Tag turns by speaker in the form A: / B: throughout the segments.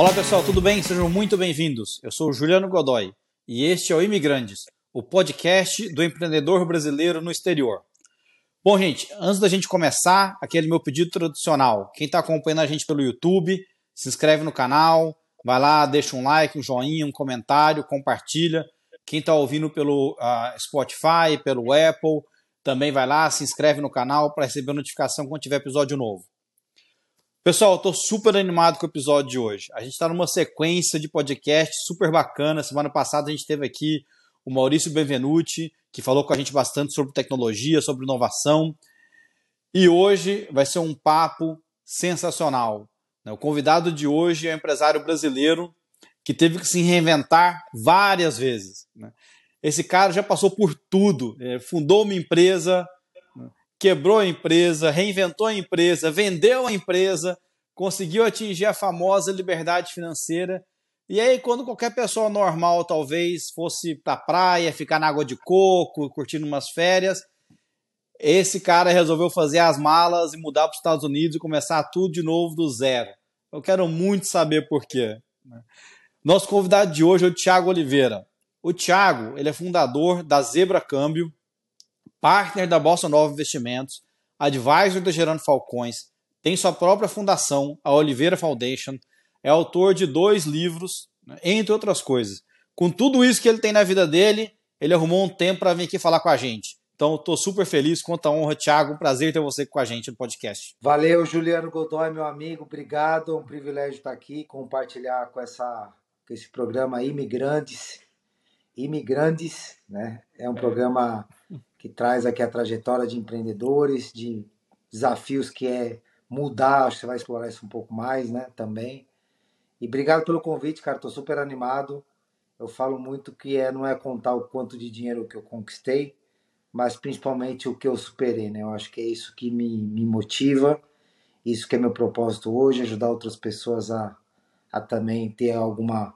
A: Olá pessoal, tudo bem? Sejam muito bem-vindos. Eu sou o Juliano Godoy e este é o Imigrantes, o podcast do empreendedor brasileiro no exterior. Bom, gente, antes da gente começar, aquele meu pedido tradicional. Quem está acompanhando a gente pelo YouTube, se inscreve no canal, vai lá, deixa um like, um joinha, um comentário, compartilha. Quem está ouvindo pelo uh, Spotify, pelo Apple, também vai lá, se inscreve no canal para receber notificação quando tiver episódio novo. Pessoal, estou super animado com o episódio de hoje. A gente está numa sequência de podcast super bacana. Semana passada a gente teve aqui o Maurício Benvenuti, que falou com a gente bastante sobre tecnologia, sobre inovação. E hoje vai ser um papo sensacional. O convidado de hoje é um empresário brasileiro que teve que se reinventar várias vezes. Esse cara já passou por tudo. Fundou uma empresa, quebrou a empresa, reinventou a empresa, vendeu a empresa, conseguiu atingir a famosa liberdade financeira. E aí, quando qualquer pessoa normal talvez fosse para praia, ficar na água de coco, curtindo umas férias, esse cara resolveu fazer as malas e mudar para os Estados Unidos e começar tudo de novo do zero. Eu quero muito saber por quê. Né? Nosso convidado de hoje é o Tiago Oliveira. O Tiago, ele é fundador da Zebra Câmbio, partner da Bossa Nova Investimentos, advisor da Gerando Falcões, tem sua própria fundação, a Oliveira Foundation, é autor de dois livros, né, entre outras coisas. Com tudo isso que ele tem na vida dele, ele arrumou um tempo para vir aqui falar com a gente. Então, estou super feliz, quanta honra, Thiago. Prazer ter você com a gente no podcast.
B: Valeu, Juliano Godoy, meu amigo. Obrigado. É um privilégio estar aqui, compartilhar com, essa, com esse programa Imigrantes. Imigrantes, né? É um programa que traz aqui a trajetória de empreendedores, de desafios que é mudar, acho que você vai explorar isso um pouco mais, né, também. E obrigado pelo convite, cara, tô super animado. Eu falo muito que é não é contar o quanto de dinheiro que eu conquistei, mas principalmente o que eu superei, né? Eu acho que é isso que me, me motiva, isso que é meu propósito hoje, ajudar outras pessoas a, a também ter alguma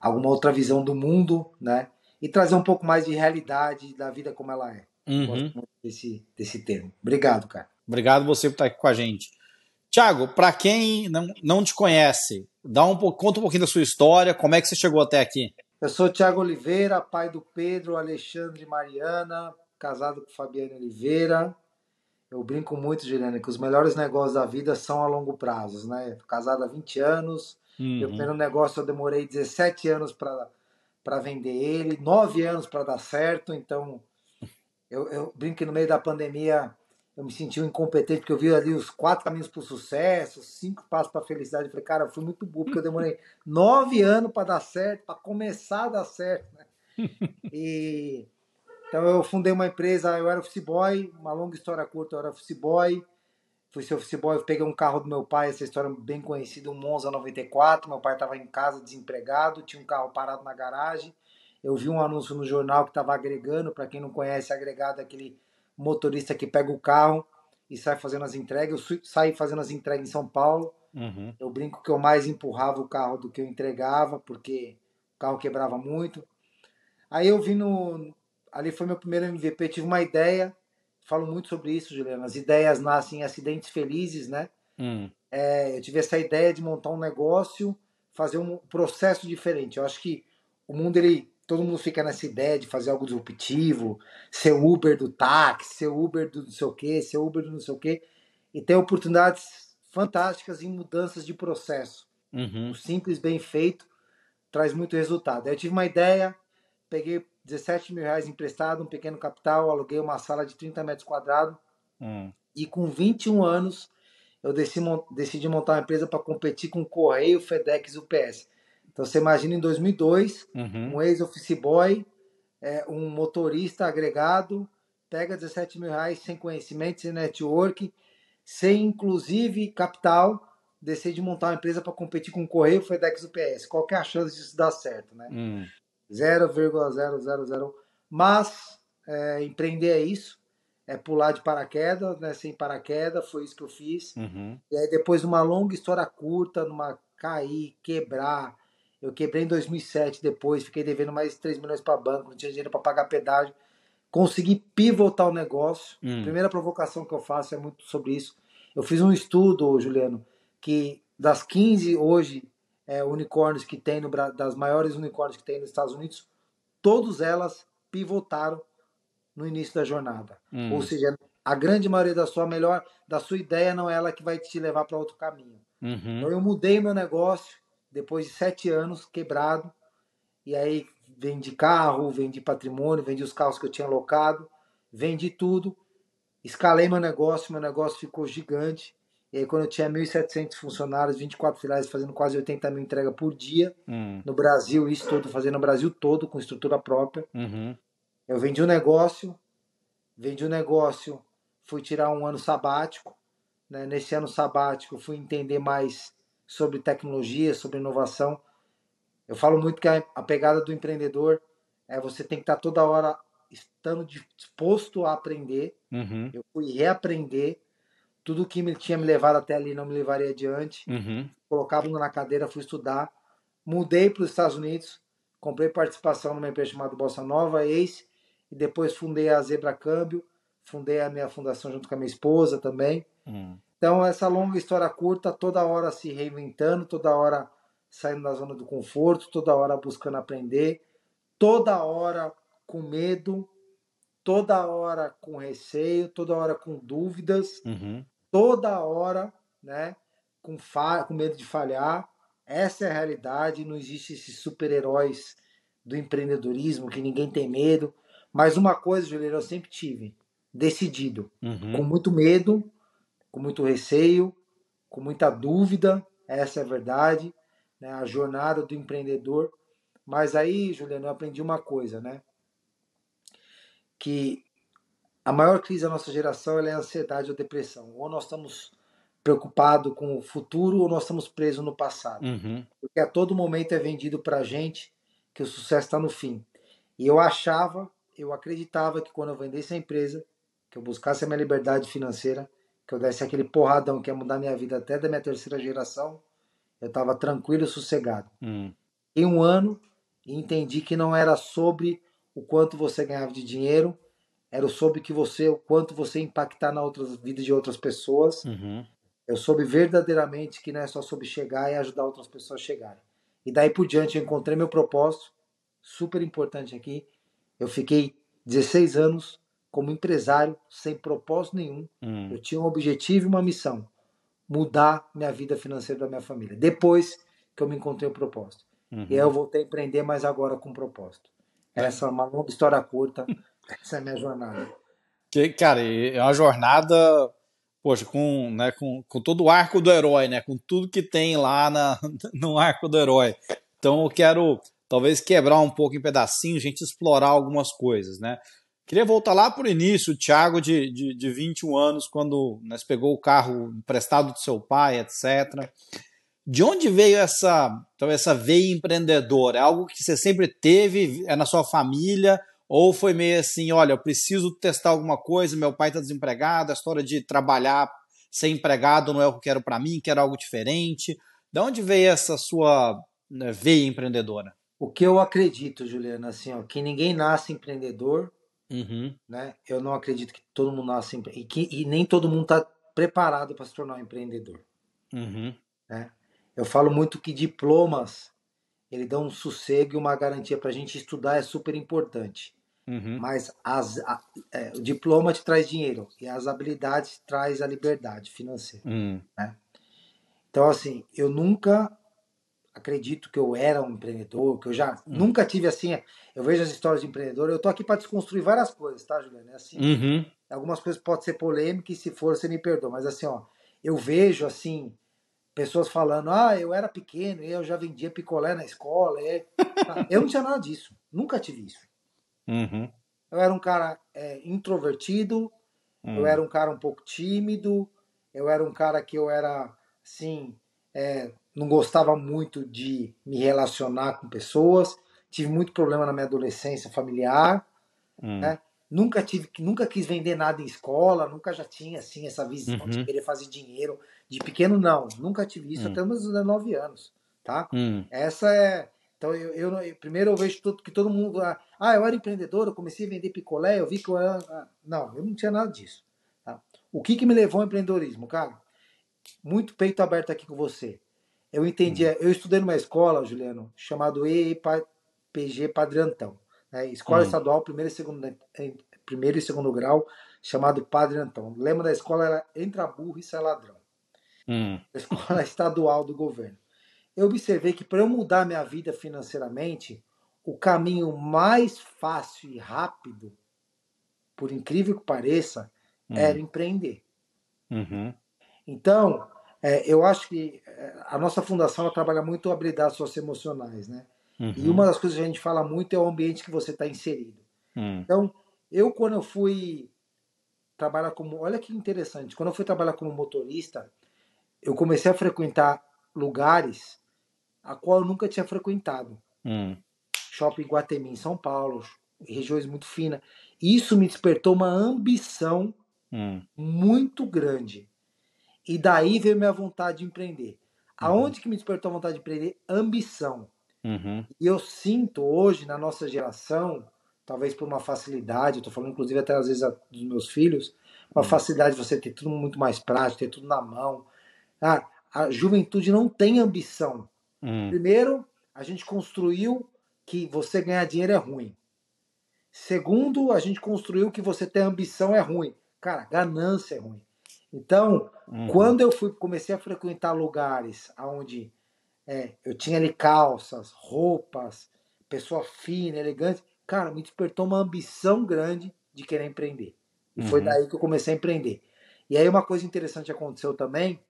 B: alguma outra visão do mundo, né? E trazer um pouco mais de realidade da vida como ela é. Uhum. Gosto muito desse, desse termo. Obrigado, cara.
A: Obrigado você por estar aqui com a gente. Tiago, para quem não, não te conhece, dá um, conta um pouquinho da sua história, como é que você chegou até aqui?
B: Eu sou Tiago Oliveira, pai do Pedro, Alexandre e Mariana, casado com Fabiana Oliveira. Eu brinco muito, Juliana, que os melhores negócios da vida são a longo prazo, né? Tô casado há 20 anos, uhum. meu primeiro negócio eu demorei 17 anos para vender ele, 9 anos para dar certo, então eu, eu brinco que no meio da pandemia eu me senti um incompetente, porque eu vi ali os quatro caminhos para o sucesso, cinco passos para a felicidade. Eu falei, cara, eu fui muito burro, porque eu demorei nove anos para dar certo, para começar a dar certo. Né? E, então eu fundei uma empresa, eu era office boy, uma longa história curta, eu era office boy. Fui ser office boy, peguei um carro do meu pai, essa história bem conhecida, um Monza 94. Meu pai estava em casa desempregado, tinha um carro parado na garagem. Eu vi um anúncio no jornal que estava agregando, para quem não conhece, agregado é aquele motorista que pega o carro e sai fazendo as entregas. Eu saí fazendo as entregas em São Paulo. Uhum. Eu brinco que eu mais empurrava o carro do que eu entregava, porque o carro quebrava muito. Aí eu vi no. Ali foi meu primeiro MVP. tive uma ideia. Falo muito sobre isso, Juliana. As ideias nascem em acidentes felizes, né? Uhum. É, eu tive essa ideia de montar um negócio, fazer um processo diferente. Eu acho que o mundo ele todo mundo fica nessa ideia de fazer algo disruptivo, ser Uber do táxi, ser Uber do não sei o quê, ser Uber do não sei o quê, e tem oportunidades fantásticas em mudanças de processo. Uhum. O simples, bem feito, traz muito resultado. Eu tive uma ideia, peguei 17 mil reais emprestado, um pequeno capital, aluguei uma sala de 30 metros quadrados, uhum. e com 21 anos eu decidi, decidi montar uma empresa para competir com Correio, FedEx e UPS. Então você imagina em 2002, uhum. um ex-office boy, é, um motorista agregado, pega 17 mil reais sem conhecimento, sem network, sem inclusive capital, decide montar uma empresa para competir com o Correio, FedEx UPS. Qual que é a chance disso dar certo, né? Hum. 0,000. Mas é, empreender é isso, é pular de paraquedas, né? Sem paraquedas, foi isso que eu fiz. Uhum. E aí depois de uma longa história curta, numa cair, quebrar, eu quebrei em 2007 depois, fiquei devendo mais 3 milhões para banco, não tinha dinheiro para pagar pedágio. Consegui pivotar o negócio. Hum. Primeira provocação que eu faço é muito sobre isso. Eu fiz um estudo, Juliano, que das 15 hoje é, unicórnios que tem no das maiores unicórnios que tem nos Estados Unidos, todas elas pivotaram no início da jornada. Hum. Ou seja, a grande maioria da sua melhor, da sua ideia não é ela que vai te levar para outro caminho. Uhum. Então eu mudei meu negócio depois de sete anos quebrado e aí vendi carro, vendi patrimônio, vendi os carros que eu tinha alocado, vendi tudo, escalei meu negócio, meu negócio ficou gigante. E aí, quando eu tinha 1.700 funcionários, 24 filiais, fazendo quase 80 mil entregas por dia, hum. no Brasil, isso tudo, fazendo no Brasil todo, com estrutura própria. Uhum. Eu vendi o um negócio, vendi o um negócio, fui tirar um ano sabático. Né? Nesse ano sabático, fui entender mais sobre tecnologia, sobre inovação. Eu falo muito que a, a pegada do empreendedor é você tem que estar toda hora estando disposto a aprender. Uhum. Eu fui reaprender tudo que me tinha me levado até ali não me levaria adiante. Uhum. Colocava na cadeira, fui estudar. Mudei para os Estados Unidos, comprei participação numa empresa chamada Bossa Nova, Ace, e depois fundei a Zebra Câmbio, fundei a minha fundação junto com a minha esposa também. Uhum. Então, essa longa história curta, toda hora se reinventando, toda hora saindo da zona do conforto, toda hora buscando aprender, toda hora com medo, toda hora com receio, toda hora com dúvidas, uhum. toda hora, né, com, com medo de falhar. Essa é a realidade. Não existe esses super-heróis do empreendedorismo que ninguém tem medo. Mas uma coisa, Juliano, eu sempre tive: decidido, uhum. com muito medo, com muito receio, com muita dúvida. Essa é a verdade. Né, a jornada do empreendedor. Mas aí, Juliano, eu aprendi uma coisa, né? que a maior crise da nossa geração é a ansiedade ou depressão. Ou nós estamos preocupados com o futuro ou nós estamos presos no passado. Uhum. Porque a todo momento é vendido para a gente que o sucesso está no fim. E eu achava, eu acreditava que quando eu vendesse a empresa, que eu buscasse a minha liberdade financeira, que eu desse aquele porradão que ia mudar minha vida até da minha terceira geração, eu estava tranquilo e sossegado. Uhum. Em um ano, entendi que não era sobre o quanto você ganhava de dinheiro, era sobre que você, o quanto você impactar na outras vidas de outras pessoas. Uhum. Eu soube verdadeiramente que não é só sobre chegar e ajudar outras pessoas a chegarem. E daí por diante eu encontrei meu propósito, super importante aqui. Eu fiquei 16 anos como empresário, sem propósito nenhum. Uhum. Eu tinha um objetivo e uma missão: mudar minha vida financeira da minha família. Depois que eu me encontrei o propósito. Uhum. E aí eu voltei a empreender, mas agora com propósito. Essa é uma longa história curta. Essa é a minha jornada.
A: Que, cara, é uma jornada, poxa, com, né, com, com todo o arco do herói, né? Com tudo que tem lá na, no arco do herói. Então eu quero talvez quebrar um pouco em pedacinhos, a gente explorar algumas coisas, né? Queria voltar lá para o início, Thiago de, de, de 21 anos, quando nós pegou o carro emprestado do seu pai, etc. De onde veio essa, então, essa veia empreendedora? É algo que você sempre teve, é na sua família? Ou foi meio assim, olha, eu preciso testar alguma coisa, meu pai está desempregado, a história de trabalhar ser empregado não é o que eu quero para mim, quero algo diferente. De onde veio essa sua né, veia empreendedora?
B: O que eu acredito, Juliana, assim, ó, que ninguém nasce empreendedor, uhum. né? Eu não acredito que todo mundo nasce e, que, e nem todo mundo está preparado para se tornar um empreendedor. Uhum. Né? Eu falo muito que diplomas ele dá um sossego e uma garantia para a gente estudar é super importante. Uhum. Mas as, a, é, o diploma te traz dinheiro e as habilidades traz a liberdade financeira. Uhum. Né? Então, assim, eu nunca acredito que eu era um empreendedor, que eu já uhum. nunca tive assim. Eu vejo as histórias de empreendedor, eu tô aqui para desconstruir várias coisas, tá, Juliana? É assim, uhum. algumas coisas podem ser polêmicas e se for, você me perdoa, mas assim, ó, eu vejo assim pessoas falando, ah, eu era pequeno e eu já vendia picolé na escola. E... eu não tinha nada disso, nunca tive isso. Uhum. Eu era um cara é, introvertido, eu era um cara um pouco tímido, eu era um cara que eu era, assim, é, não gostava muito de me relacionar com pessoas, tive muito problema na minha adolescência familiar, uhum. né? Nunca tive, nunca quis vender nada em escola, nunca já tinha assim essa visão de uhum. querer fazer dinheiro de pequeno, não. Nunca tive isso hum. até meus 19 anos, tá? Hum. Essa é... Então, eu, eu, primeiro eu vejo tudo, que todo mundo... Ah, ah, eu era empreendedor, eu comecei a vender picolé, eu vi que eu era... Ah, não, eu não tinha nada disso. Tá? O que, que me levou ao empreendedorismo, cara? Muito peito aberto aqui com você. Eu entendi. Uhum. Eu estudei numa escola, Juliano, chamado EPG Padre Antão. Né? Escola uhum. Estadual, primeiro e, segundo, primeiro e segundo grau, chamado Padre Antão. O lema da escola era Entra burro e sai ladrão. Uhum. Escola estadual do governo. Eu observei que para eu mudar minha vida financeiramente, o caminho mais fácil e rápido, por incrível que pareça, uhum. era empreender. Uhum. Então, é, eu acho que é, a nossa fundação ela trabalha muito habilidades socioemocionais, né? Uhum. E uma das coisas que a gente fala muito é o ambiente que você está inserido. Uhum. Então, eu quando eu fui trabalhar como, olha que interessante, quando eu fui trabalhar como motorista, eu comecei a frequentar lugares a qual eu nunca tinha frequentado. Uhum. Shopping Guatemi em São Paulo, regiões muito finas. Isso me despertou uma ambição hum. muito grande. E daí veio minha vontade de empreender. Uhum. Aonde que me despertou a vontade de empreender? Ambição. Uhum. E eu sinto hoje, na nossa geração, talvez por uma facilidade, eu tô falando inclusive até às vezes dos meus filhos, uma uhum. facilidade de você ter tudo muito mais prático, ter tudo na mão. Ah, a juventude não tem ambição. Uhum. Primeiro, a gente construiu que você ganhar dinheiro é ruim. Segundo, a gente construiu que você ter ambição é ruim. Cara, ganância é ruim. Então, uhum. quando eu fui comecei a frequentar lugares onde é, eu tinha ali calças, roupas, pessoa fina, elegante, cara, me despertou uma ambição grande de querer empreender. E uhum. foi daí que eu comecei a empreender. E aí uma coisa interessante aconteceu também,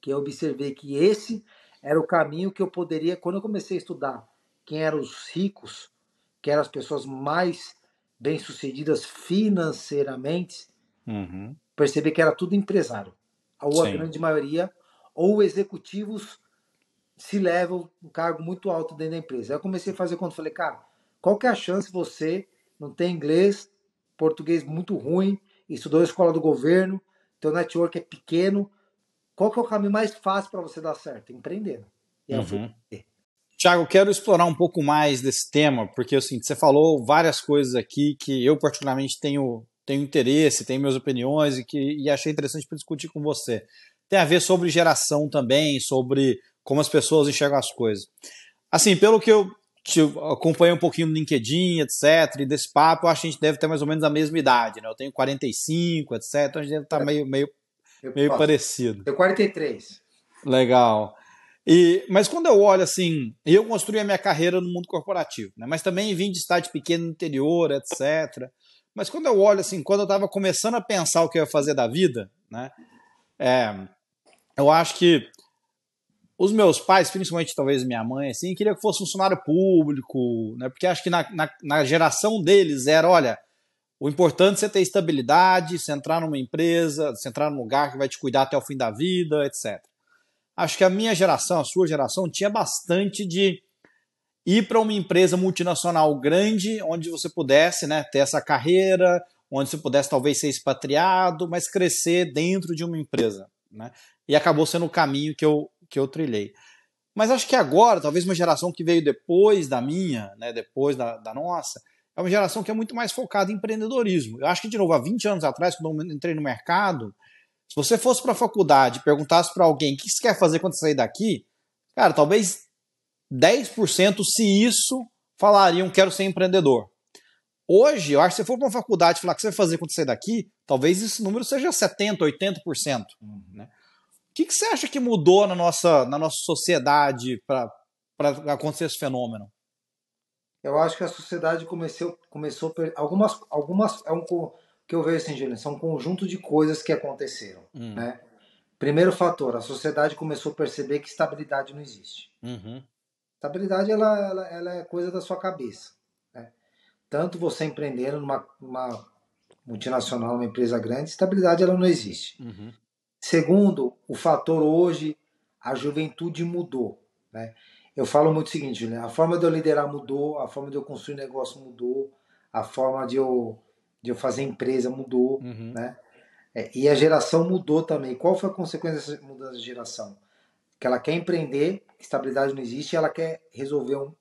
B: que eu observei que esse era o caminho que eu poderia, quando eu comecei a estudar quem eram os ricos, que eram as pessoas mais bem-sucedidas financeiramente, uhum. Perceber que era tudo empresário. Ou a Sim. grande maioria, ou executivos se levam um cargo muito alto dentro da empresa. Aí eu comecei a fazer quando falei, cara, qual que é a chance você não ter inglês, português muito ruim, estudou na escola do governo, teu network é pequeno, qual que é o caminho mais fácil para você dar certo? Empreendendo. E aí eu fui uhum.
A: Tiago, quero explorar um pouco mais desse tema, porque assim, você falou várias coisas aqui que eu particularmente tenho, tenho interesse, tenho minhas opiniões e que e achei interessante para discutir com você. Tem a ver sobre geração também, sobre como as pessoas enxergam as coisas. Assim, pelo que eu te acompanhei um pouquinho no LinkedIn, etc, e desse papo, eu acho que a gente deve ter mais ou menos a mesma idade, né? Eu tenho 45, etc, então a gente deve estar tá meio, meio, meio parecido.
B: Eu 43.
A: Legal. E, mas quando eu olho assim, eu construí a minha carreira no mundo corporativo, né? mas também vim de estádio pequeno no interior, etc. Mas quando eu olho assim, quando eu estava começando a pensar o que eu ia fazer da vida, né? É, eu acho que os meus pais, principalmente talvez minha mãe, assim, queria que fosse funcionário público, né? Porque acho que na, na, na geração deles era, olha, o importante é você ter estabilidade, você entrar numa empresa, você entrar num lugar que vai te cuidar até o fim da vida, etc acho que a minha geração, a sua geração, tinha bastante de ir para uma empresa multinacional grande, onde você pudesse né, ter essa carreira, onde você pudesse talvez ser expatriado, mas crescer dentro de uma empresa. Né? E acabou sendo o caminho que eu, que eu trilhei. Mas acho que agora, talvez uma geração que veio depois da minha, né, depois da, da nossa, é uma geração que é muito mais focada em empreendedorismo. Eu acho que, de novo, há 20 anos atrás, quando eu entrei no mercado, se você fosse para a faculdade e perguntasse para alguém o que você quer fazer quando sair daqui, cara, talvez 10% se isso falariam quero ser empreendedor. Hoje, eu acho que se você for para uma faculdade e falar o que você vai fazer quando sair daqui, talvez esse número seja 70%, 80%. Uhum. Né? O que, que você acha que mudou na nossa, na nossa sociedade para acontecer esse fenômeno?
B: Eu acho que a sociedade começou, começou algumas, algumas é um, que eu vejo assim, Juliano, são um conjunto de coisas que aconteceram. Hum. Né? Primeiro fator, a sociedade começou a perceber que estabilidade não existe. Uhum. Estabilidade ela, ela, ela, é coisa da sua cabeça. Né? Tanto você empreendendo numa, numa multinacional, uma empresa grande, estabilidade ela não existe. Uhum. Segundo, o fator hoje, a juventude mudou. Né? Eu falo muito o seguinte, Juliano, a forma de eu liderar mudou, a forma de eu construir negócio mudou, a forma de eu de eu fazer empresa mudou, uhum. né? É, e a geração mudou também. Qual foi a consequência dessa mudança de geração? Que ela quer empreender, estabilidade não existe, ela quer resolver um,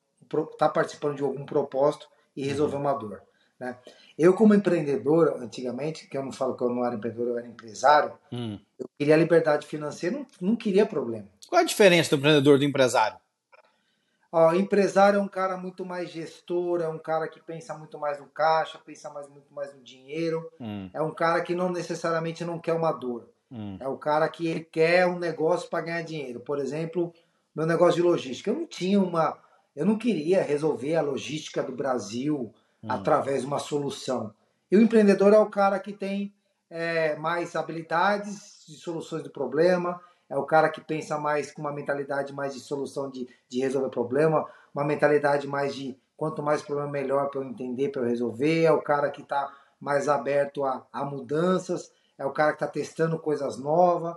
B: tá participando de algum propósito e resolver uhum. uma dor. Né? Eu, como empreendedor, antigamente, que eu não falo que eu não era empreendedor, eu era empresário, hum. eu queria liberdade financeira, não, não queria problema.
A: Qual a diferença do empreendedor do empresário?
B: Ó, empresário é um cara muito mais gestor, é um cara que pensa muito mais no caixa, pensa mais, muito mais no dinheiro. Hum. É um cara que não necessariamente não quer uma dor. Hum. É o cara que quer um negócio para ganhar dinheiro. Por exemplo, meu negócio de logística. Eu não tinha uma. Eu não queria resolver a logística do Brasil hum. através de uma solução. E o empreendedor é o cara que tem é, mais habilidades de soluções do problema, é o cara que pensa mais com uma mentalidade mais de solução de, de resolver problema, uma mentalidade mais de quanto mais problema melhor para eu entender, para eu resolver, é o cara que está mais aberto a, a, mudanças, é o cara que está testando coisas novas.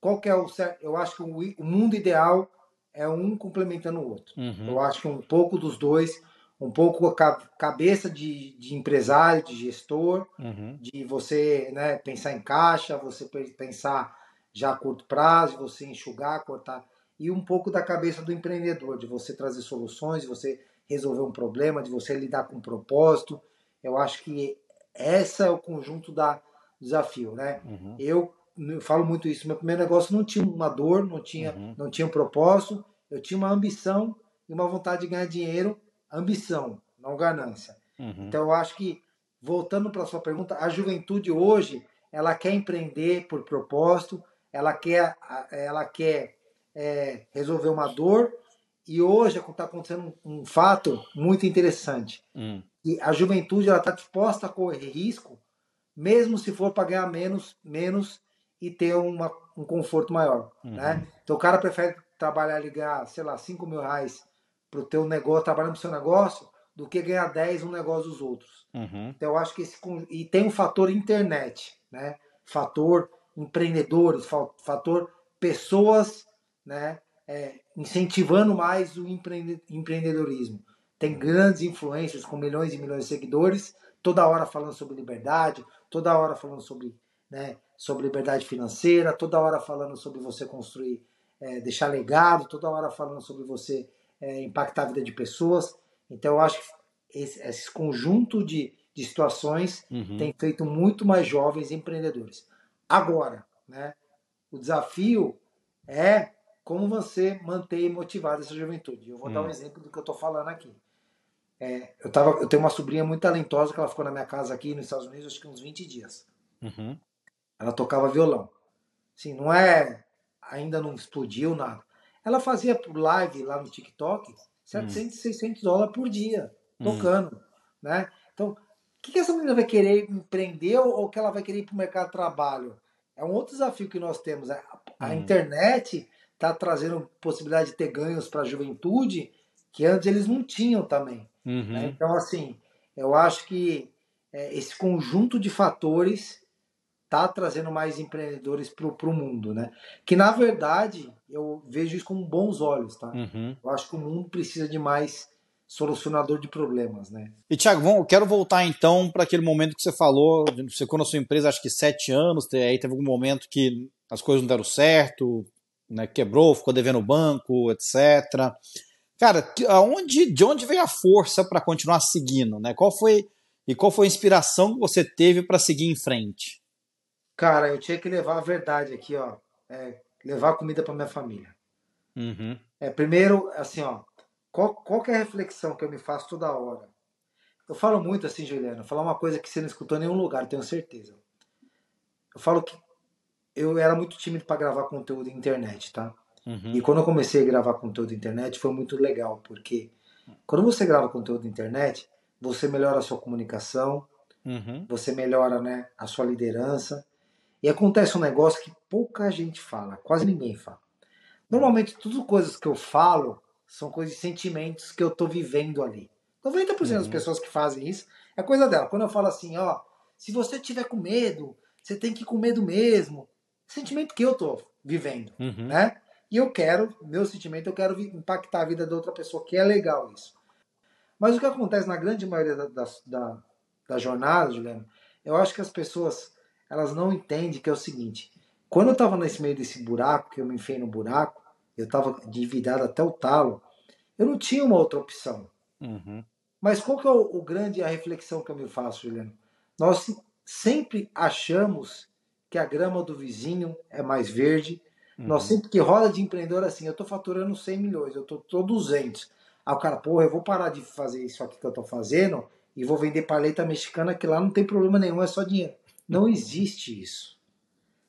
B: Qual que é o certo? Eu acho que o, mundo ideal é um complementando o outro. Uhum. Eu acho que um pouco dos dois, um pouco a cabeça de, de empresário, de gestor, uhum. de você né, pensar em caixa, você pensar já a curto prazo, você enxugar, cortar, e um pouco da cabeça do empreendedor, de você trazer soluções, de você resolver um problema, de você lidar com um propósito. Eu acho que esse é o conjunto da desafio, né? Uhum. Eu, eu, falo muito isso. Meu primeiro negócio não tinha uma dor, não tinha, uhum. não tinha um propósito. Eu tinha uma ambição e uma vontade de ganhar dinheiro. Ambição, não ganância. Uhum. Então eu acho que voltando para sua pergunta, a juventude hoje ela quer empreender por propósito, ela quer, ela quer é, resolver uma dor. E hoje está acontecendo um, um, fato muito interessante. Hum. E a juventude está disposta a correr risco, mesmo se for para ganhar menos, menos e ter uma, um conforto maior. Uhum. Né? Então o cara prefere trabalhar e ganhar, sei lá, 5 mil reais para o teu negócio, trabalhando no seu negócio, do que ganhar 10 no negócio dos outros. Uhum. Então eu acho que esse. E tem o um fator internet, né? Fator empreendedores, fator pessoas, né, é, incentivando mais o empreendedorismo. Tem grandes influências com milhões e milhões de seguidores, toda hora falando sobre liberdade, toda hora falando sobre, né, sobre liberdade financeira, toda hora falando sobre você construir, é, deixar legado, toda hora falando sobre você é, impactar a vida de pessoas. Então eu acho que esse, esse conjunto de, de situações uhum. tem feito muito mais jovens empreendedores. Agora, né, o desafio é como você manter motivada essa juventude. Eu vou hum. dar um hum. exemplo do que eu estou falando aqui. É, eu, tava, eu tenho uma sobrinha muito talentosa que ela ficou na minha casa aqui nos Estados Unidos acho que uns 20 dias. Uhum. Ela tocava violão. Assim, não é. Ainda não explodiu nada. Ela fazia live lá no TikTok 700, hum. 600 dólares por dia, hum. tocando. Hum. Né? Então, o que, que essa menina vai querer empreender ou que ela vai querer ir para o mercado de trabalho? É um outro desafio que nós temos. A, a hum. internet está trazendo possibilidade de ter ganhos para a juventude que antes eles não tinham também. Uhum. Né? Então, assim, eu acho que é, esse conjunto de fatores está trazendo mais empreendedores para o mundo, né? Que na verdade eu vejo isso com bons olhos, tá? Uhum. Eu acho que o mundo precisa de mais solucionador de problemas, né?
A: E Thiago, vamos, quero voltar então para aquele momento que você falou, você ficou na sua empresa acho que sete anos, aí teve algum momento que as coisas não deram certo, né, quebrou, ficou devendo o banco, etc. Cara, aonde, de onde veio a força para continuar seguindo, né? Qual foi e qual foi a inspiração que você teve para seguir em frente?
B: Cara, eu tinha que levar a verdade aqui, ó, é, levar comida para minha família. Uhum. É, primeiro, assim, ó, qual, qual é a reflexão que eu me faço toda hora? Eu falo muito assim, Juliana, falar uma coisa que você não escutou em nenhum lugar, tenho certeza. Eu falo que eu era muito tímido para gravar conteúdo na internet, tá? Uhum. E quando eu comecei a gravar conteúdo na internet foi muito legal, porque quando você grava conteúdo na internet, você melhora a sua comunicação, uhum. você melhora né, a sua liderança. E acontece um negócio que pouca gente fala, quase ninguém fala. Normalmente, as coisas que eu falo, são coisas de sentimentos que eu tô vivendo ali. 90% uhum. das pessoas que fazem isso é coisa dela. Quando eu falo assim, ó, se você tiver com medo, você tem que ir com medo mesmo. Sentimento que eu tô vivendo, uhum. né? E eu quero, meu sentimento, eu quero impactar a vida da outra pessoa, que é legal isso. Mas o que acontece na grande maioria da, da, da, da jornada, Juliano, eu acho que as pessoas, elas não entendem que é o seguinte, quando eu tava nesse meio desse buraco, que eu me enfiei no buraco, eu estava endividado até o talo, eu não tinha uma outra opção. Uhum. Mas qual que é o, o grande a reflexão que eu me faço, Juliano? Nós sempre achamos que a grama do vizinho é mais verde. Uhum. Nós sempre que roda de empreendedor assim, eu estou faturando 100 milhões, eu estou 200. Aí o cara, porra, eu vou parar de fazer isso aqui que eu estou fazendo e vou vender paleta mexicana que lá não tem problema nenhum, é só dinheiro. Não existe isso.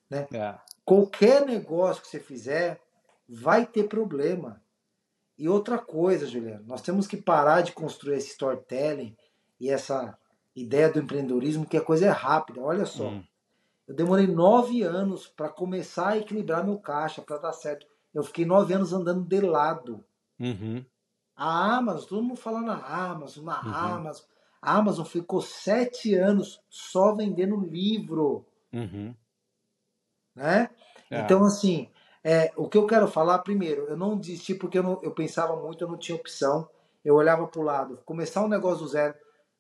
B: Né? É. Qualquer negócio que você fizer vai ter problema. E outra coisa, Juliano, nós temos que parar de construir esse storytelling e essa ideia do empreendedorismo que a coisa é rápida. Olha só, hum. Eu demorei nove anos para começar a equilibrar meu caixa para dar certo. Eu fiquei nove anos andando de lado.
A: Uhum.
B: A Amazon, todo mundo falando na Amazon, na uhum. Amazon. A Amazon ficou sete anos só vendendo livro.
A: Uhum.
B: Né? É. Então, assim, é, o que eu quero falar, primeiro, eu não desisti porque eu, não, eu pensava muito, eu não tinha opção. Eu olhava para o lado, começar um negócio do zero.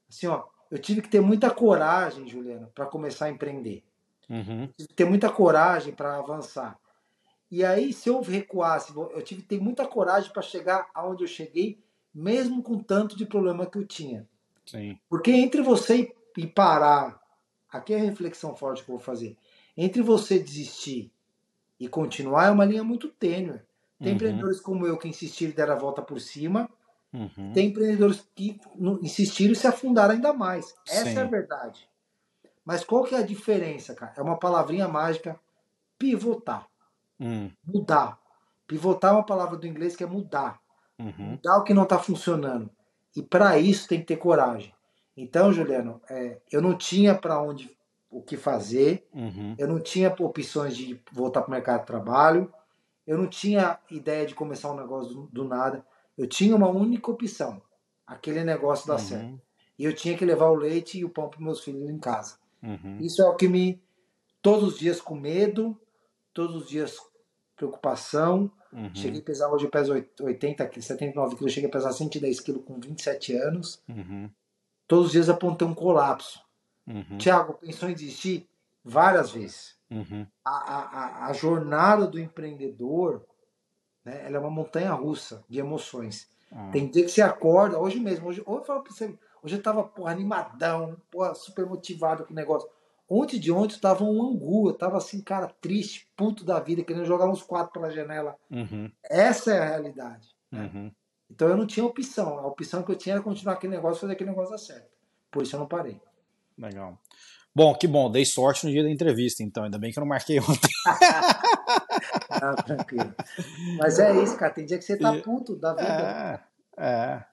B: Assim, ó, eu tive que ter muita coragem, Juliana, para começar a empreender.
A: Uhum.
B: Ter muita coragem para avançar. E aí, se eu recuasse, eu tive que ter muita coragem para chegar aonde eu cheguei, mesmo com tanto de problema que eu tinha.
A: Sim.
B: Porque entre você e parar, aqui é a reflexão forte que eu vou fazer. Entre você desistir e continuar é uma linha muito tênue. Tem uhum. empreendedores como eu que insistiram e deram a volta por cima.
A: Uhum.
B: Tem empreendedores que insistiram e se afundaram ainda mais. Essa Sim. é a verdade. Mas qual que é a diferença, cara? É uma palavrinha mágica, pivotar.
A: Uhum.
B: Mudar. Pivotar é uma palavra do inglês que é mudar.
A: Uhum.
B: Mudar o que não está funcionando. E para isso tem que ter coragem. Então, Juliano, é, eu não tinha para onde o que fazer,
A: uhum.
B: eu não tinha opções de voltar para o mercado de trabalho, eu não tinha ideia de começar um negócio do, do nada. Eu tinha uma única opção: aquele negócio dar uhum. certo. E eu tinha que levar o leite e o pão para meus filhos em casa.
A: Uhum.
B: Isso é o que me. Todos os dias com medo, todos os dias preocupação.
A: Uhum.
B: Cheguei a pesar, hoje eu peso 80 quilos, 79 quilos, cheguei a pesar 110 quilos com 27 anos.
A: Uhum.
B: Todos os dias apontei um colapso.
A: Uhum.
B: Tiago, pensou em desistir? Várias vezes.
A: Uhum.
B: A, a, a, jornada do empreendedor né, ela é uma montanha russa de emoções. Uhum. Tem dia que você acorda, hoje mesmo, hoje, hoje eu falo pra você, hoje eu tava porra, animadão, porra, super motivado com o negócio. Ontem de ontem eu tava um angu, eu tava assim, cara, triste, puto da vida, querendo jogar uns quatro pela janela.
A: Uhum.
B: Essa é a realidade.
A: Né? Uhum.
B: Então eu não tinha opção. A opção que eu tinha era continuar aquele negócio, fazer aquele negócio dar certo. Por isso eu não parei.
A: Legal. Bom, que bom, dei sorte no dia da entrevista, então. Ainda bem que eu não marquei ontem.
B: ah, tranquilo. Mas é isso, cara. Tem dia que você tá puto da
A: vida. É. é.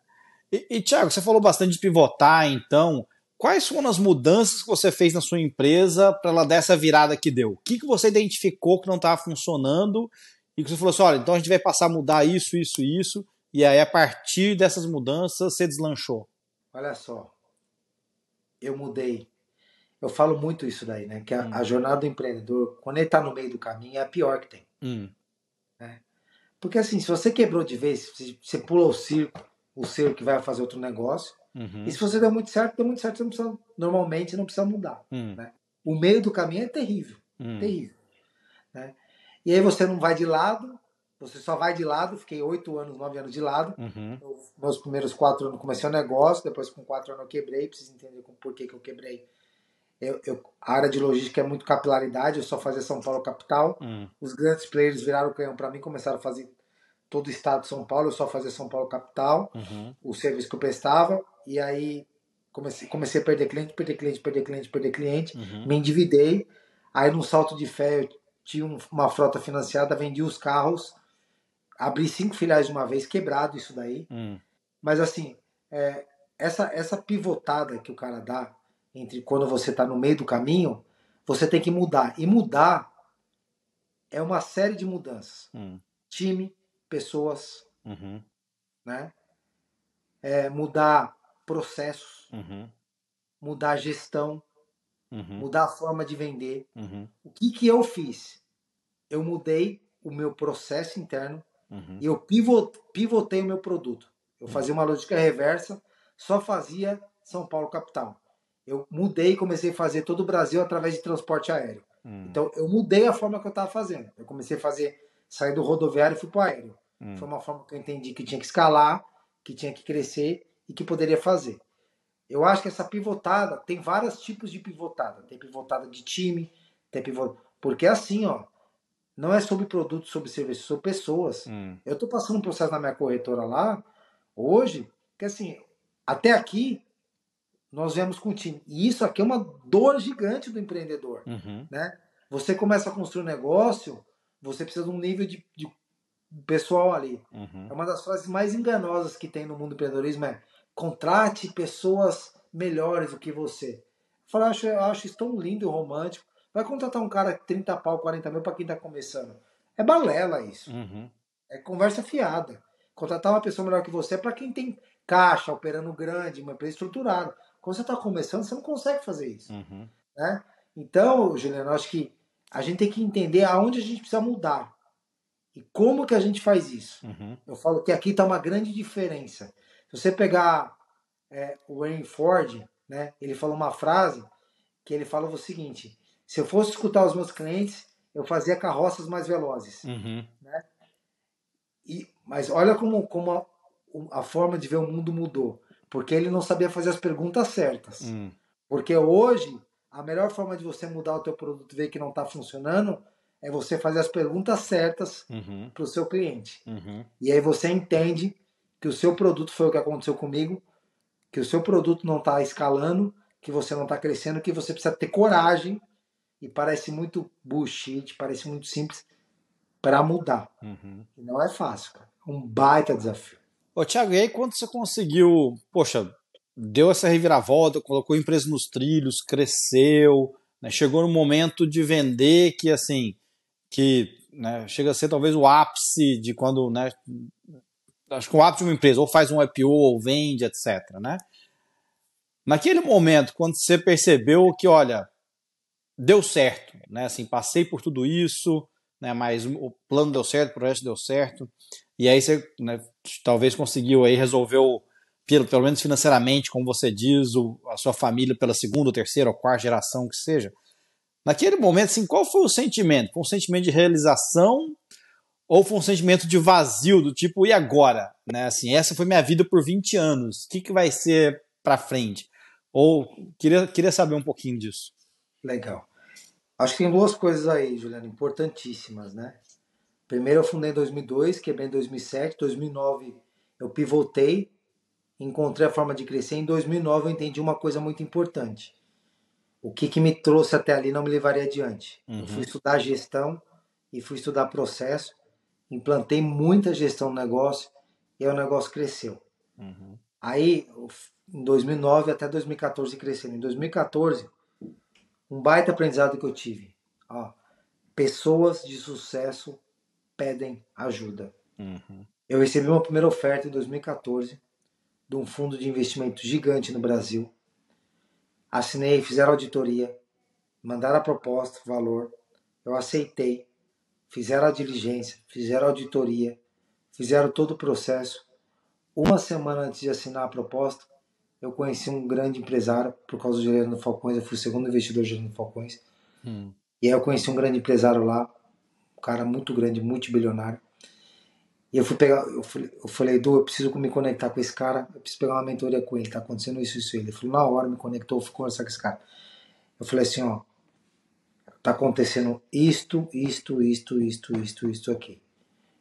A: E, e Thiago, você falou bastante de pivotar, então. Quais foram as mudanças que você fez na sua empresa para ela dar essa virada que deu? O que, que você identificou que não estava funcionando e que você falou assim: olha, então a gente vai passar a mudar isso, isso, isso, e aí a partir dessas mudanças você deslanchou?
B: Olha só, eu mudei. Eu falo muito isso daí, né? Que a, hum. a jornada do empreendedor, quando ele está no meio do caminho, é a pior que tem.
A: Hum.
B: Né? Porque assim, se você quebrou de vez, você pula o circo, o circo que vai fazer outro negócio.
A: Uhum.
B: E se você deu muito certo, deu muito certo, você não precisa, normalmente não precisa mudar.
A: Hum.
B: Né? O meio do caminho é terrível.
A: Hum.
B: Terrível. Né? E aí você não vai de lado, você só vai de lado, fiquei oito anos, nove anos de lado.
A: Uhum.
B: meus primeiros quatro anos comecei o negócio, depois com quatro anos eu quebrei, preciso entender por que, que eu quebrei. Eu, eu, a área de logística é muito capilaridade, eu só fazia São Paulo capital.
A: Uhum.
B: Os grandes players viraram o canhão para mim, começaram a fazer todo o estado de São Paulo, eu só fazia São Paulo capital,
A: uhum.
B: o serviço que eu prestava, e aí comecei, comecei a perder cliente, perder cliente, perder cliente, perder cliente,
A: uhum.
B: me endividei, aí num salto de fé eu tinha uma frota financiada, vendi os carros, abri cinco filiais de uma vez, quebrado isso daí.
A: Hum.
B: Mas assim, é, essa, essa pivotada que o cara dá entre quando você está no meio do caminho, você tem que mudar. E mudar é uma série de mudanças.
A: Hum.
B: Time, pessoas,
A: uhum.
B: né? É, mudar processos,
A: uhum.
B: mudar gestão,
A: uhum.
B: mudar a forma de vender.
A: Uhum.
B: O que, que eu fiz? Eu mudei o meu processo interno,
A: Uhum.
B: E eu pivotei o meu produto. Eu fazia uma logística reversa, só fazia São Paulo capital. Eu mudei e comecei a fazer todo o Brasil através de transporte aéreo.
A: Uhum.
B: Então eu mudei a forma que eu estava fazendo. Eu comecei a fazer, sair do rodoviário e fui para o aéreo.
A: Uhum.
B: Foi uma forma que eu entendi que tinha que escalar, que tinha que crescer e que poderia fazer. Eu acho que essa pivotada tem vários tipos de pivotada. Tem pivotada de time, tem pivotada. Porque é assim, ó, não é sobre produto, sobre serviço, sobre pessoas. Hum. Eu estou passando um processo na minha corretora lá, hoje, que assim, até aqui, nós viemos com o time. E isso aqui é uma dor gigante do empreendedor. Uhum. Né? Você começa a construir um negócio, você precisa de um nível de, de pessoal ali. Uhum. É uma das frases mais enganosas que tem no mundo do empreendedorismo é contrate pessoas melhores do que você. Eu, falo, eu, acho, eu acho isso tão lindo e romântico. Vai contratar um cara 30 pau, 40 mil para quem está começando. É balela isso. Uhum. É conversa fiada. Contratar uma pessoa melhor que você é para quem tem caixa, operando grande, uma empresa estruturada. Quando você está começando, você não consegue fazer isso. Uhum. Né? Então, Juliano, acho que a gente tem que entender aonde a gente precisa mudar. E como que a gente faz isso? Uhum. Eu falo que aqui está uma grande diferença. Se você pegar é, o Henry Ford, né, ele falou uma frase que ele falou o seguinte: se eu fosse escutar os meus clientes, eu fazia carroças mais velozes. Uhum. Né? E, mas olha como, como a, a, forma de ver o mundo mudou. Porque ele não sabia fazer as perguntas certas. Uhum. Porque hoje, a melhor forma de você mudar o teu produto e ver que não está funcionando é você fazer as perguntas certas uhum. para o seu cliente. Uhum. E aí você entende que o seu produto foi o que aconteceu comigo, que o seu produto não está escalando, que você não está crescendo, que você precisa ter coragem e parece muito bullshit, parece muito simples para mudar. Uhum. não é fácil, cara. Um baita desafio.
A: Ô, Thiago, e aí quando você conseguiu, poxa, deu essa reviravolta, colocou a empresa nos trilhos, cresceu, né, chegou no momento de vender que, assim, que né, chega a ser talvez o ápice de quando, né, acho que o ápice de uma empresa, ou faz um IPO, ou vende, etc, né? Naquele momento, quando você percebeu que, olha, deu certo, né? Assim, passei por tudo isso, né? Mas o plano deu certo, o projeto deu certo, e aí você, né, talvez conseguiu aí resolveu pelo, pelo menos financeiramente, como você diz, o, a sua família pela segunda, terceira ou quarta geração que seja. Naquele momento, assim, qual foi o sentimento? Foi um sentimento de realização ou foi um sentimento de vazio, do tipo, e agora? Né? Assim, essa foi minha vida por 20 anos, o que, que vai ser para frente? Ou queria, queria saber um pouquinho disso.
B: Legal. Acho que tem duas coisas aí, Juliano, importantíssimas, né? Primeiro eu fundei em 2002, quebrei em 2007, 2009 eu pivotei, encontrei a forma de crescer. Em 2009 eu entendi uma coisa muito importante o que, que me trouxe até ali não me levaria adiante. Uhum. Eu fui estudar gestão e fui estudar processo, implantei muita gestão no negócio e o negócio cresceu. Uhum. Aí, em 2009 até 2014 crescendo. Em 2014, um baita aprendizado que eu tive. Ó, pessoas de sucesso pedem ajuda. Uhum. Eu recebi uma primeira oferta em 2014 de um fundo de investimento gigante no Brasil Assinei, fizeram auditoria, mandaram a proposta, valor, eu aceitei, fizeram a diligência, fizeram a auditoria, fizeram todo o processo. Uma semana antes de assinar a proposta, eu conheci um grande empresário, por causa do Juliano Falcões, eu fui o segundo investidor do Juliano Falcões. Hum. E aí eu conheci um grande empresário lá, um cara muito grande, multibilionário. E eu fui pegar, eu falei, eu falei, Edu, eu preciso me conectar com esse cara, eu preciso pegar uma mentoria com ele, tá acontecendo isso, isso, ele. Falou, na hora, me conectou, fui conversar com esse cara. Eu falei assim, ó, tá acontecendo isto, isto, isto, isto, isto, isto aqui.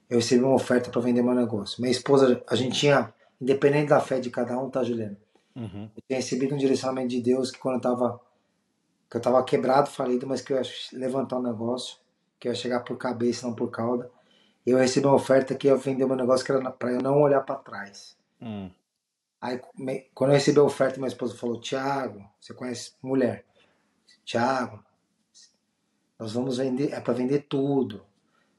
B: Eu recebi uma oferta para vender meu negócio. Minha esposa, a gente tinha, independente da fé de cada um, tá, Juliano? Uhum. Eu tinha recebido um direcionamento de Deus que quando eu tava, que eu tava quebrado, falido, mas que eu ia levantar o um negócio, que eu ia chegar por cabeça, não por cauda eu recebi uma oferta que ia vender meu negócio que era para eu não olhar para trás. Hum. Aí, quando eu recebi a oferta, minha esposa falou: Tiago, você conhece mulher? Tiago, nós vamos vender, é para vender tudo.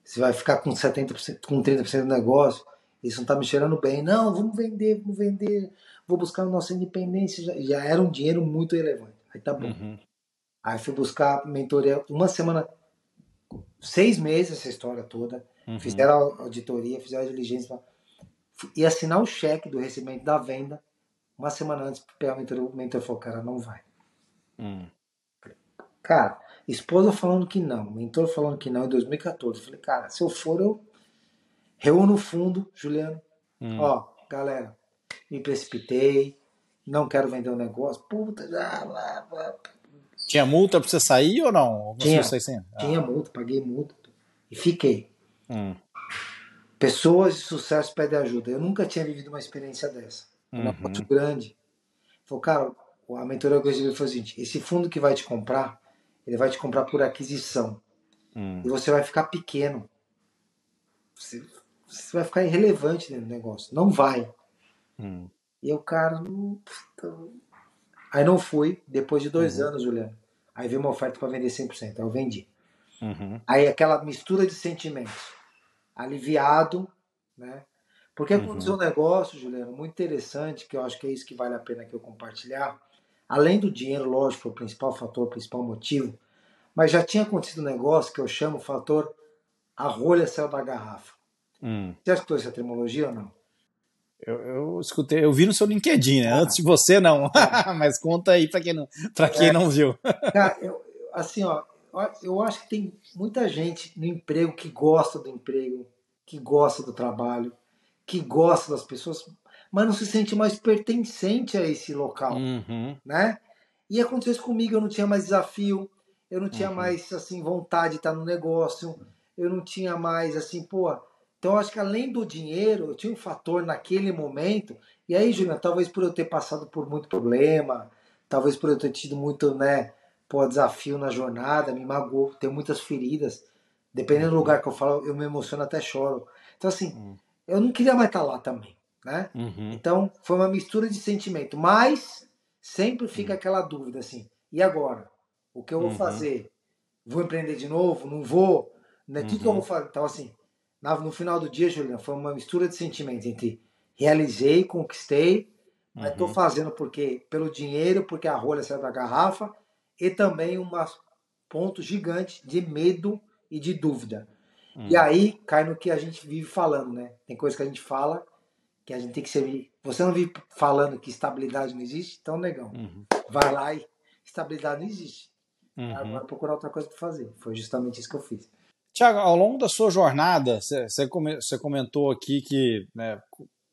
B: Você vai ficar com 70%, com 30% do negócio. Isso não tá me cheirando bem. Não, vamos vender, vamos vender. Vou buscar a nossa independência. Já, já era um dinheiro muito relevante. Aí tá bom. Uhum. Aí fui buscar mentoria uma semana, seis meses essa história toda. Uhum. Fizeram a auditoria, fizeram a diligência. E assinar o cheque do recebimento da venda uma semana antes para o mentor. O mentor falou, cara, não vai. Uhum. Cara, esposa falando que não, mentor falando que não em 2014. Eu falei, cara, se eu for, eu reúno o fundo, Juliano. Uhum. Ó, galera, me precipitei, não quero vender o um negócio. Puta, já, lá.
A: Tinha multa pra você sair ou não?
B: Tinha,
A: você sem...
B: ah. tinha multa, paguei multa. E fiquei.
A: Hum.
B: Pessoas de sucesso pedem ajuda. Eu nunca tinha vivido uma experiência dessa. Uma
A: Uhum.
B: muito grande. Falou, cara, a mentoria que eu recebi foi o seguinte: esse fundo que vai te comprar, ele vai te comprar por aquisição.
A: Hum.
B: E você vai ficar pequeno. Você, você vai ficar irrelevante dentro do negócio. Não vai.
A: Hum.
B: E eu, cara, aí não fui. Depois de dois
A: Uhum.
B: anos, Juliano. Aí veio uma oferta para vender 100%. Aí eu vendi.
A: Uhum.
B: Aí aquela mistura de sentimentos. Aliviado, né? Porque
A: Uhum.
B: aconteceu um negócio, Juliano, muito interessante, que eu acho que é isso que vale a pena que eu compartilhar. Além do dinheiro, lógico, o principal fator, o principal motivo, mas já tinha acontecido um negócio que eu chamo o fator a rolha saiu da garrafa.
A: Hum.
B: Você escutou essa terminologia ou não?
A: Eu, eu escutei, eu vi no seu LinkedIn, né?
B: Ah.
A: Antes de você, não. Mas conta aí pra quem não, pra quem
B: É.
A: não viu.
B: Cara, eu- assim, ó, eu acho que tem muita gente no emprego que gosta do emprego, que gosta do trabalho, que gosta das pessoas, mas não se sente mais pertencente a esse local,
A: Uhum.
B: né? E aconteceu isso comigo, eu não tinha mais desafio, eu não tinha
A: Uhum.
B: mais, assim, vontade de estar no negócio, eu não tinha mais, assim, pô... Então, eu acho que além do dinheiro, eu tinha um fator naquele momento, e aí, Juliana, talvez por eu ter passado por muito problema, talvez por eu ter tido muito, né, pô, desafio na jornada, me magoou, tenho muitas feridas. Dependendo do lugar que eu falo, eu me emociono até choro. Então, assim,
A: Uhum.
B: eu não queria mais estar lá também, né?
A: Uhum.
B: Então, foi uma mistura de sentimento. Mas sempre fica
A: Uhum.
B: aquela dúvida, assim, e agora? O que eu vou
A: Uhum.
B: fazer? Vou empreender de novo? Não vou? Né? O que, que eu
A: Uhum.
B: vou fazer? Então, assim, no final do dia, Juliana, foi uma mistura de sentimentos entre realizei, conquistei, mas estou
A: Uhum.
B: fazendo porque pelo dinheiro, porque a rolha saiu da garrafa, e também um ponto gigante de medo e de dúvida.
A: Uhum.
B: E aí cai no que a gente vive falando, né? Tem coisa que a gente fala que a gente tem que ser. Você não vive falando que estabilidade não existe? Então, negão,
A: Uhum.
B: vai lá e estabilidade não existe.
A: Uhum.
B: Agora procurar outra coisa para fazer. Foi justamente isso que eu fiz.
A: Tiago, ao longo da sua jornada, você comentou aqui que né,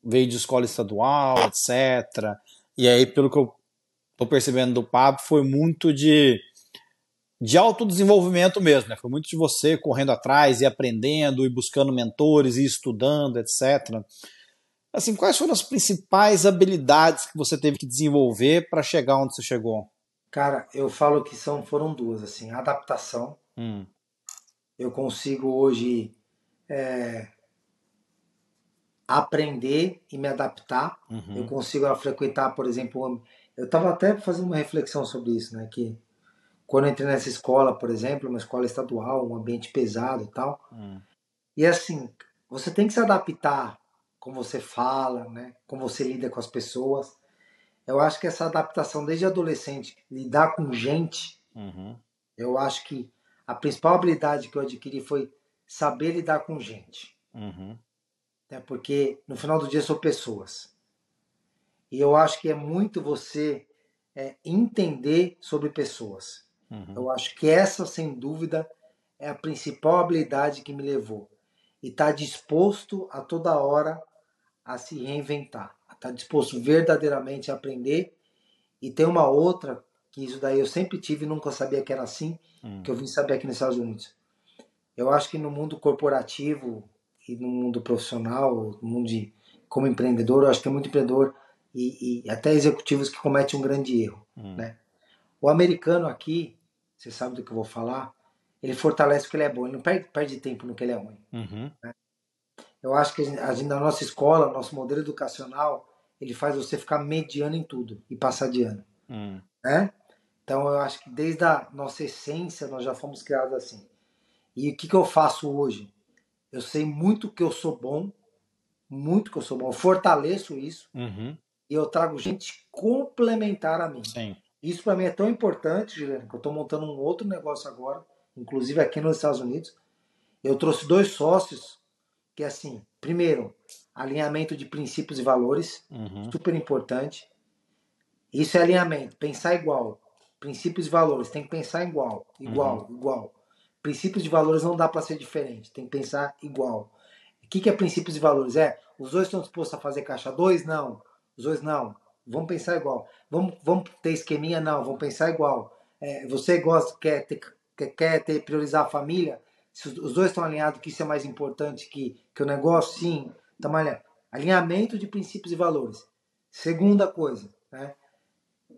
A: veio de escola estadual, etc. E aí, pelo que eu tô percebendo do papo, foi muito de, de autodesenvolvimento mesmo, né? Foi muito de você correndo atrás e aprendendo e buscando mentores e estudando, etc. Assim, quais foram as principais habilidades que você teve que desenvolver para chegar onde você chegou?
B: Cara, eu falo que são foram duas, assim, adaptação.
A: Hum,
B: Eu consigo hoje é, aprender e me adaptar.
A: uhum,
B: Eu consigo frequentar, por exemplo, eu estava até fazendo uma reflexão sobre isso, né? Que quando eu entrei nessa escola, por exemplo, uma escola estadual, um ambiente pesado e tal,
A: hum,
B: e assim, você tem que se adaptar como você fala, né? Como você lida com as pessoas. Eu acho que essa adaptação desde adolescente, lidar com gente,
A: uhum,
B: eu acho que a principal habilidade que eu adquiri foi saber lidar com gente.
A: uhum,
B: né? Porque no final do dia são pessoas. E eu acho que é muito você é, entender sobre pessoas.
A: uhum,
B: Eu acho que essa, sem dúvida, é a principal habilidade que me levou. E estar disposto a toda hora a se reinventar. Estar disposto verdadeiramente a aprender. E tem uma outra, que isso daí eu sempre tive e nunca sabia que era assim,
A: hum,
B: que eu vim saber aqui nos Estados Unidos. Eu acho que no mundo corporativo e no mundo profissional, no mundo de, como empreendedor, eu acho que tem muito empreendedor e, e até executivos que cometem um grande erro.
A: hum,
B: né? O americano aqui, você sabe do que eu vou falar, ele fortalece o que ele é bom, ele não perde, perde tempo no que ele é ruim.
A: uhum,
B: Eu acho que a gente, a gente, na nossa escola, nosso modelo educacional, ele faz você ficar mediano em tudo e passar de ano.
A: hum,
B: né? Então eu acho que desde a nossa essência nós já fomos criados assim. E o que, que eu faço hoje? Eu sei muito que eu sou bom, muito que eu sou bom, eu fortaleço isso
A: uhum,
B: e eu trago gente complementar a mim.
A: sim.
B: Isso para mim é tão importante, Juliano, que eu estou montando um outro negócio agora, inclusive aqui nos Estados Unidos. Eu trouxe dois sócios que assim, primeiro, alinhamento de princípios e valores,
A: Uhum,
B: super importante. Isso é alinhamento, pensar igual. Princípios e valores, tem que pensar igual, igual, igual. Princípios e valores não dá para ser diferente, tem que pensar igual. O que, que é princípios e valores? É, os dois estão dispostos a fazer caixa 2? Não. Os dois, não. Vamos pensar igual. Vamos, vamos ter esqueminha? Não, vamos pensar igual. É, você gosta, quer ter, quer, quer ter, priorizar a família? Se os dois estão alinhados que isso é mais importante que, que o negócio, sim. Estamos alinhados. Alinhamento de princípios e valores. Segunda coisa, né?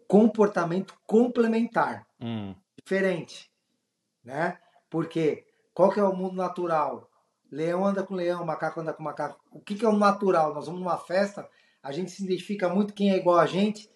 B: comportamento complementar.
A: Hum.
B: Diferente. Né? Porque qual que é o mundo natural? Leão anda com leão, macaco anda com macaco. O que, que é o natural? Nós vamos numa festa, a gente se identifica muito quem é igual a gente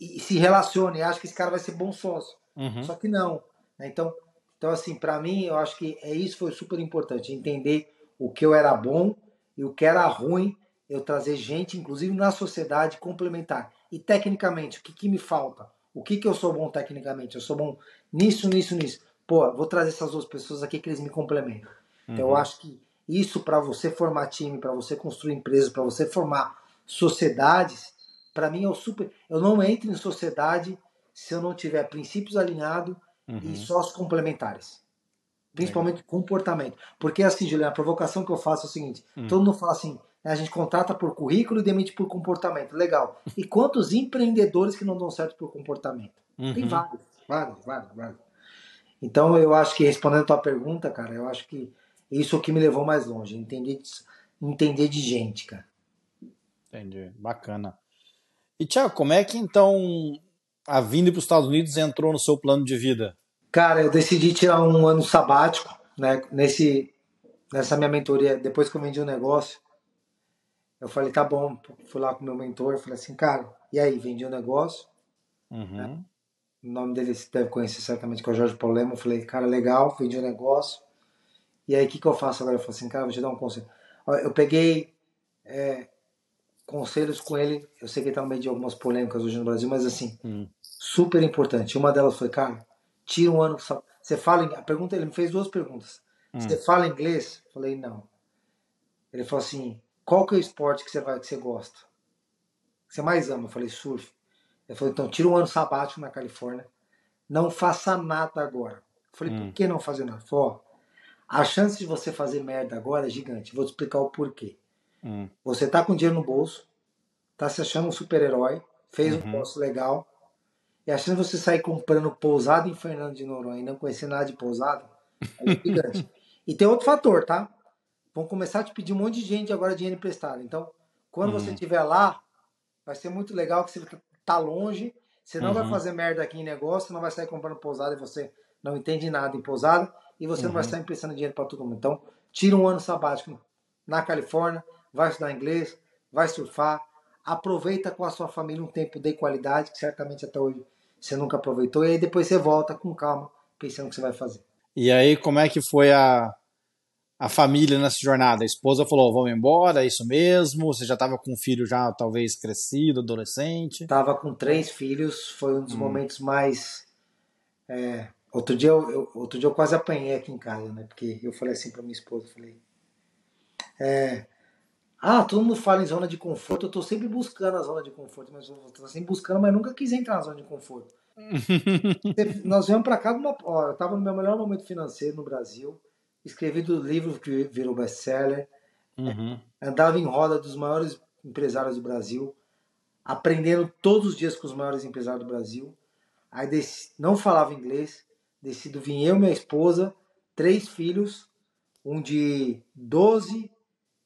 B: e, e se relaciona e acha que esse cara vai ser bom sócio.
A: Uhum.
B: Só que não. Né? Então, então assim, para mim, eu acho que é isso foi super importante, entender o que eu era bom e o que era ruim, eu trazer gente, inclusive na sociedade, complementar. E tecnicamente, o que, que me falta? O que, que eu sou bom tecnicamente? Eu sou bom nisso, nisso, nisso. Pô, vou trazer essas duas pessoas aqui que eles me complementam. Uhum. Então, eu acho que isso para você formar time, para você construir empresas, para você formar sociedades, para mim é o super. Eu não entro em sociedade se eu não tiver princípios alinhados uhum. e sócios complementares. Principalmente comportamento. Porque assim, Juliana, a provocação que eu faço é o seguinte: uhum. todo mundo fala assim, né, a gente contrata por currículo e demite por comportamento. Legal. E quantos empreendedores que não dão certo por comportamento? Uhum. Tem vários, vários, vários, vários. Então eu acho que respondendo a tua pergunta, cara, eu acho que isso é o que me levou mais longe, entender, entender de gente, cara.
A: Entendi, bacana. E Tiago, como é que então a vinda para os Estados Unidos entrou no seu plano de vida?
B: Cara, eu decidi tirar um ano sabático, né? Nesse, nessa minha mentoria, depois que eu vendi o um negócio, eu falei, tá bom, fui lá com o meu mentor, falei assim, cara, e aí, vendi o um negócio.
A: Uhum. Né?
B: O nome dele você deve conhecer certamente, que é o Jorge Paulemo. Eu falei, cara, legal, vendi o um negócio. E aí, o que, que eu faço agora? Eu falei assim, cara, vou te dar um conselho. Eu peguei é, conselhos com ele. Eu sei que ele tá no meio de algumas polêmicas hoje no Brasil, mas assim,
A: hum.
B: super importante. Uma delas foi, cara, tira um ano. Você fala. A pergunta, ele me fez duas perguntas. Hum. Você fala inglês? Eu falei, não. Ele falou assim: qual que é o esporte que você, vai, que você gosta? Que você mais ama? Eu falei, surf. Ele falou, então tira um ano sabático na Califórnia. Não faça nada agora. Eu falei, hum. por que não fazer nada? Ele falou, ó, a chance de você fazer merda agora é gigante. Vou te explicar o porquê.
A: Hum.
B: Você tá com dinheiro no bolso, tá se achando um super-herói, fez uhum. um negócio legal, e a chance de você sair comprando pousada em Fernando de Noronha e não conhecer nada de pousada é gigante. e tem outro fator, tá? Vão começar a te pedir um monte de gente agora dinheiro emprestado. Então, quando uhum. você estiver lá, vai ser muito legal que você tá longe, você não uhum. vai fazer merda aqui em negócio, não vai sair comprando pousada e você não entende nada em pousada e você não vai uhum. estar emprestando dinheiro para todo mundo. Então, tira um ano sabático na Califórnia, vai estudar inglês, vai surfar, aproveita com a sua família um tempo de qualidade, que certamente até hoje você nunca aproveitou, e aí depois você volta com calma, pensando o que você vai fazer.
A: E aí, como é que foi a, a família nessa jornada? A esposa falou, vamos embora, é isso mesmo? Você já estava com um filho já talvez crescido, adolescente?
B: Estava com três filhos, foi um dos hum. momentos mais... É, outro, dia eu, eu, outro dia eu quase apanhei aqui em casa, né? Porque eu falei assim para minha esposa, falei... É, ah, todo mundo fala em zona de conforto, eu tô sempre buscando a zona de conforto, mas eu tô sempre buscando, mas nunca quis entrar na zona de conforto. Nós viemos para cá, uma, ó, eu tava no meu melhor momento financeiro no Brasil, escrevi do livro que virou best-seller,
A: uhum.
B: andava em roda dos maiores empresários do Brasil, aprendendo todos os dias com os maiores empresários do Brasil. Aí não falava inglês, decido vir eu, minha esposa, três filhos, um de 12,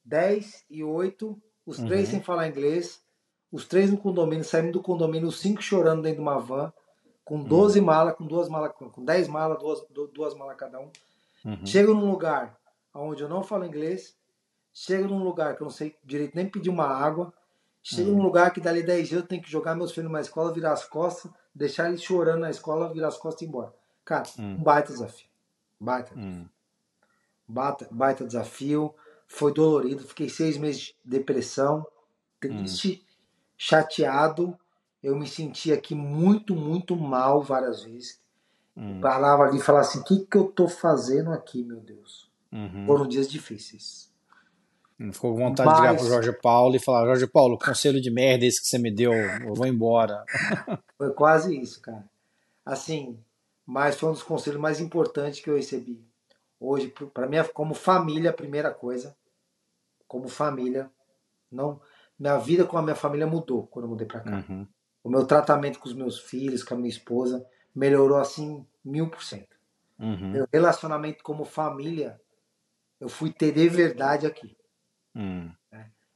B: 10 e 8, os três uhum. sem falar inglês, os três no condomínio, saímos do condomínio, os cinco chorando dentro de uma van, com 12 uhum. malas, com duas malas, com 10 malas, duas, duas malas cada um.
A: Uhum.
B: Chego num lugar onde eu não falo inglês, chego num lugar que eu não sei direito nem pedir uma água, chego uhum. num lugar que dali 10 dias eu tenho que jogar meus filhos na escola, virar as costas, deixar eles chorando na escola, virar as costas e ir embora. Cara, uhum. um baita desafio. Baita.
A: Uhum.
B: Baita, baita desafio foi dolorido, fiquei seis meses de depressão, triste, hum. chateado. Eu me senti aqui muito, muito mal várias vezes.
A: Hum.
B: Parava ali e falava assim: o que, que eu tô fazendo aqui, meu Deus?
A: Uhum.
B: Foram dias difíceis.
A: Ficou com vontade Mas... de ligar pro Jorge Paulo e falar: Jorge Paulo, conselho de merda esse que você me deu, eu vou embora.
B: Foi quase isso, cara. Assim, mas foi um dos conselhos mais importantes que eu recebi. Hoje, para mim, como família, a primeira coisa como família. Não, minha vida com a minha família mudou quando eu mudei para cá.
A: Uhum.
B: O meu tratamento com os meus filhos, com a minha esposa, melhorou assim mil por cento.
A: Uhum.
B: Meu relacionamento como família, eu fui ter de verdade aqui.
A: Uhum.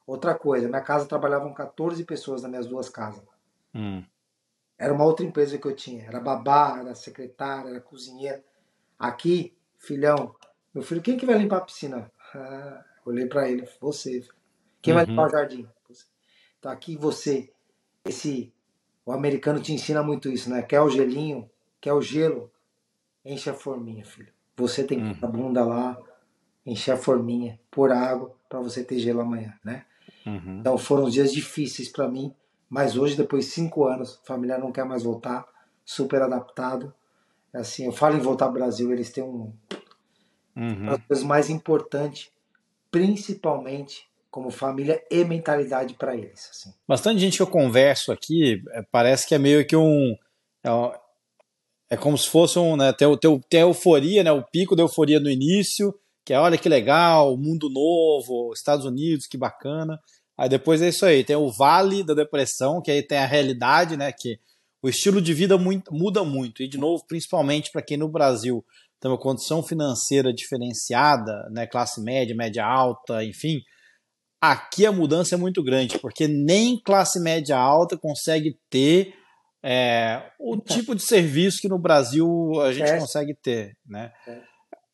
B: Outra coisa, minha casa trabalhavam 14 pessoas nas minhas duas casas.
A: Uhum.
B: Era uma outra empresa que eu tinha. Era babá, era secretária, era cozinheira. Aqui, filhão, meu filho, quem que vai limpar a piscina? Ah, olhei para ele, você. Quem vai
A: Uhum.
B: limpar o jardim? Você. Então aqui você, esse, o americano te ensina muito isso, né? Quer o gelinho, quer o gelo, enche a forminha, filho. Você tem que
A: Uhum.
B: pôr a bunda lá, encher a forminha, pôr água para você ter gelo amanhã, né?
A: Uhum.
B: Então foram dias difíceis para mim, mas hoje, depois de cinco anos, a família não quer mais voltar, super adaptado. Assim, eu falo em voltar ao Brasil, eles têm um,
A: Uhum.
B: uma das coisas mais importantes, principalmente como família e mentalidade para eles. Assim.
A: Bastante gente que eu converso aqui, é, parece que é meio que um. É, um- é como se fosse um. Né, tem, o- tem, tem a euforia, né, o pico da euforia no início, que é olha que legal, mundo novo, Estados Unidos, que bacana. Aí depois é isso aí, tem o vale da depressão, que aí tem a realidade, né, que o estilo de vida muito- muda muito. E, de novo, principalmente para quem no Brasil tem uma condição financeira diferenciada, né, classe média, média alta, enfim, aqui a mudança é muito grande, porque nem classe média alta consegue ter é, o tipo de serviço que no Brasil a gente
B: É.
A: consegue ter, né?
B: É.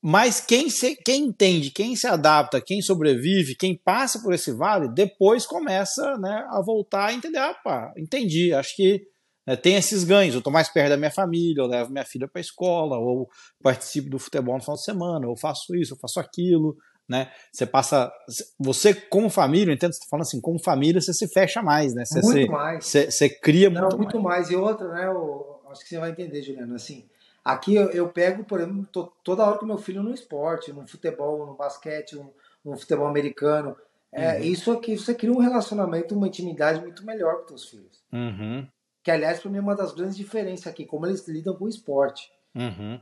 A: Mas quem, se, quem entende, quem se adapta, quem sobrevive, quem passa por esse vale, depois começa né, a voltar a entender, ah, pá, entendi, acho que né, tem esses ganhos, eu estou mais perto da minha família, eu levo minha filha para a escola, ou participo do futebol no final de semana, eu faço isso, eu faço aquilo, né? Você passa, você como família, eu entendo você tá falando assim, como família você se fecha mais, né? Você,
B: muito
A: você,
B: mais.
A: você, você cria
B: Não,
A: muito,
B: muito
A: mais.
B: mais. E outra, né? eu- acho que você vai entender, Juliano. Assim, aqui eu, eu pego, por exemplo, tô- toda hora com meu filho no esporte, no futebol, no basquete, no, no futebol americano. É,
A: Uhum.
B: Isso aqui, você cria um relacionamento, uma intimidade muito melhor com seus filhos.
A: Uhum,
B: Que, aliás, para mim é uma das grandes diferenças aqui, como eles lidam com o esporte.
A: uhum,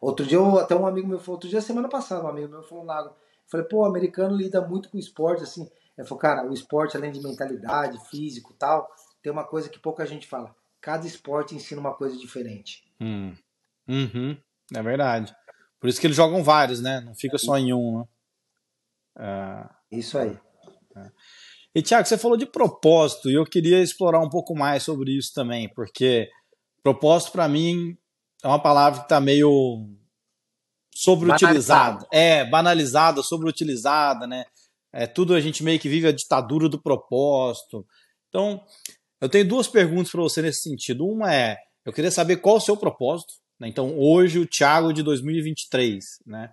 B: Outro dia, eu- até um amigo meu falou, outro dia, semana passada, um amigo meu falou lá, falei, pô, o americano lida muito com o esporte, assim. Ele falou, cara, o esporte, além de mentalidade, físico e tal, tem uma coisa que pouca gente fala. Cada esporte ensina uma coisa diferente.
A: uhum, uhum, é verdade. Por isso que eles jogam vários, né? Não fica só em um, né? É,
B: Isso aí.
A: E, Tiago, você falou de propósito e eu queria explorar um pouco mais sobre isso também, porque propósito, para mim, é uma palavra que está meio sobreutilizada. É, banalizada, sobreutilizada, né? É, tudo a gente meio que vive a ditadura do propósito. Então, eu tenho duas perguntas para você nesse sentido. Uma é, eu queria saber qual o seu propósito. né? Então, hoje, o Thiago de 2023, né?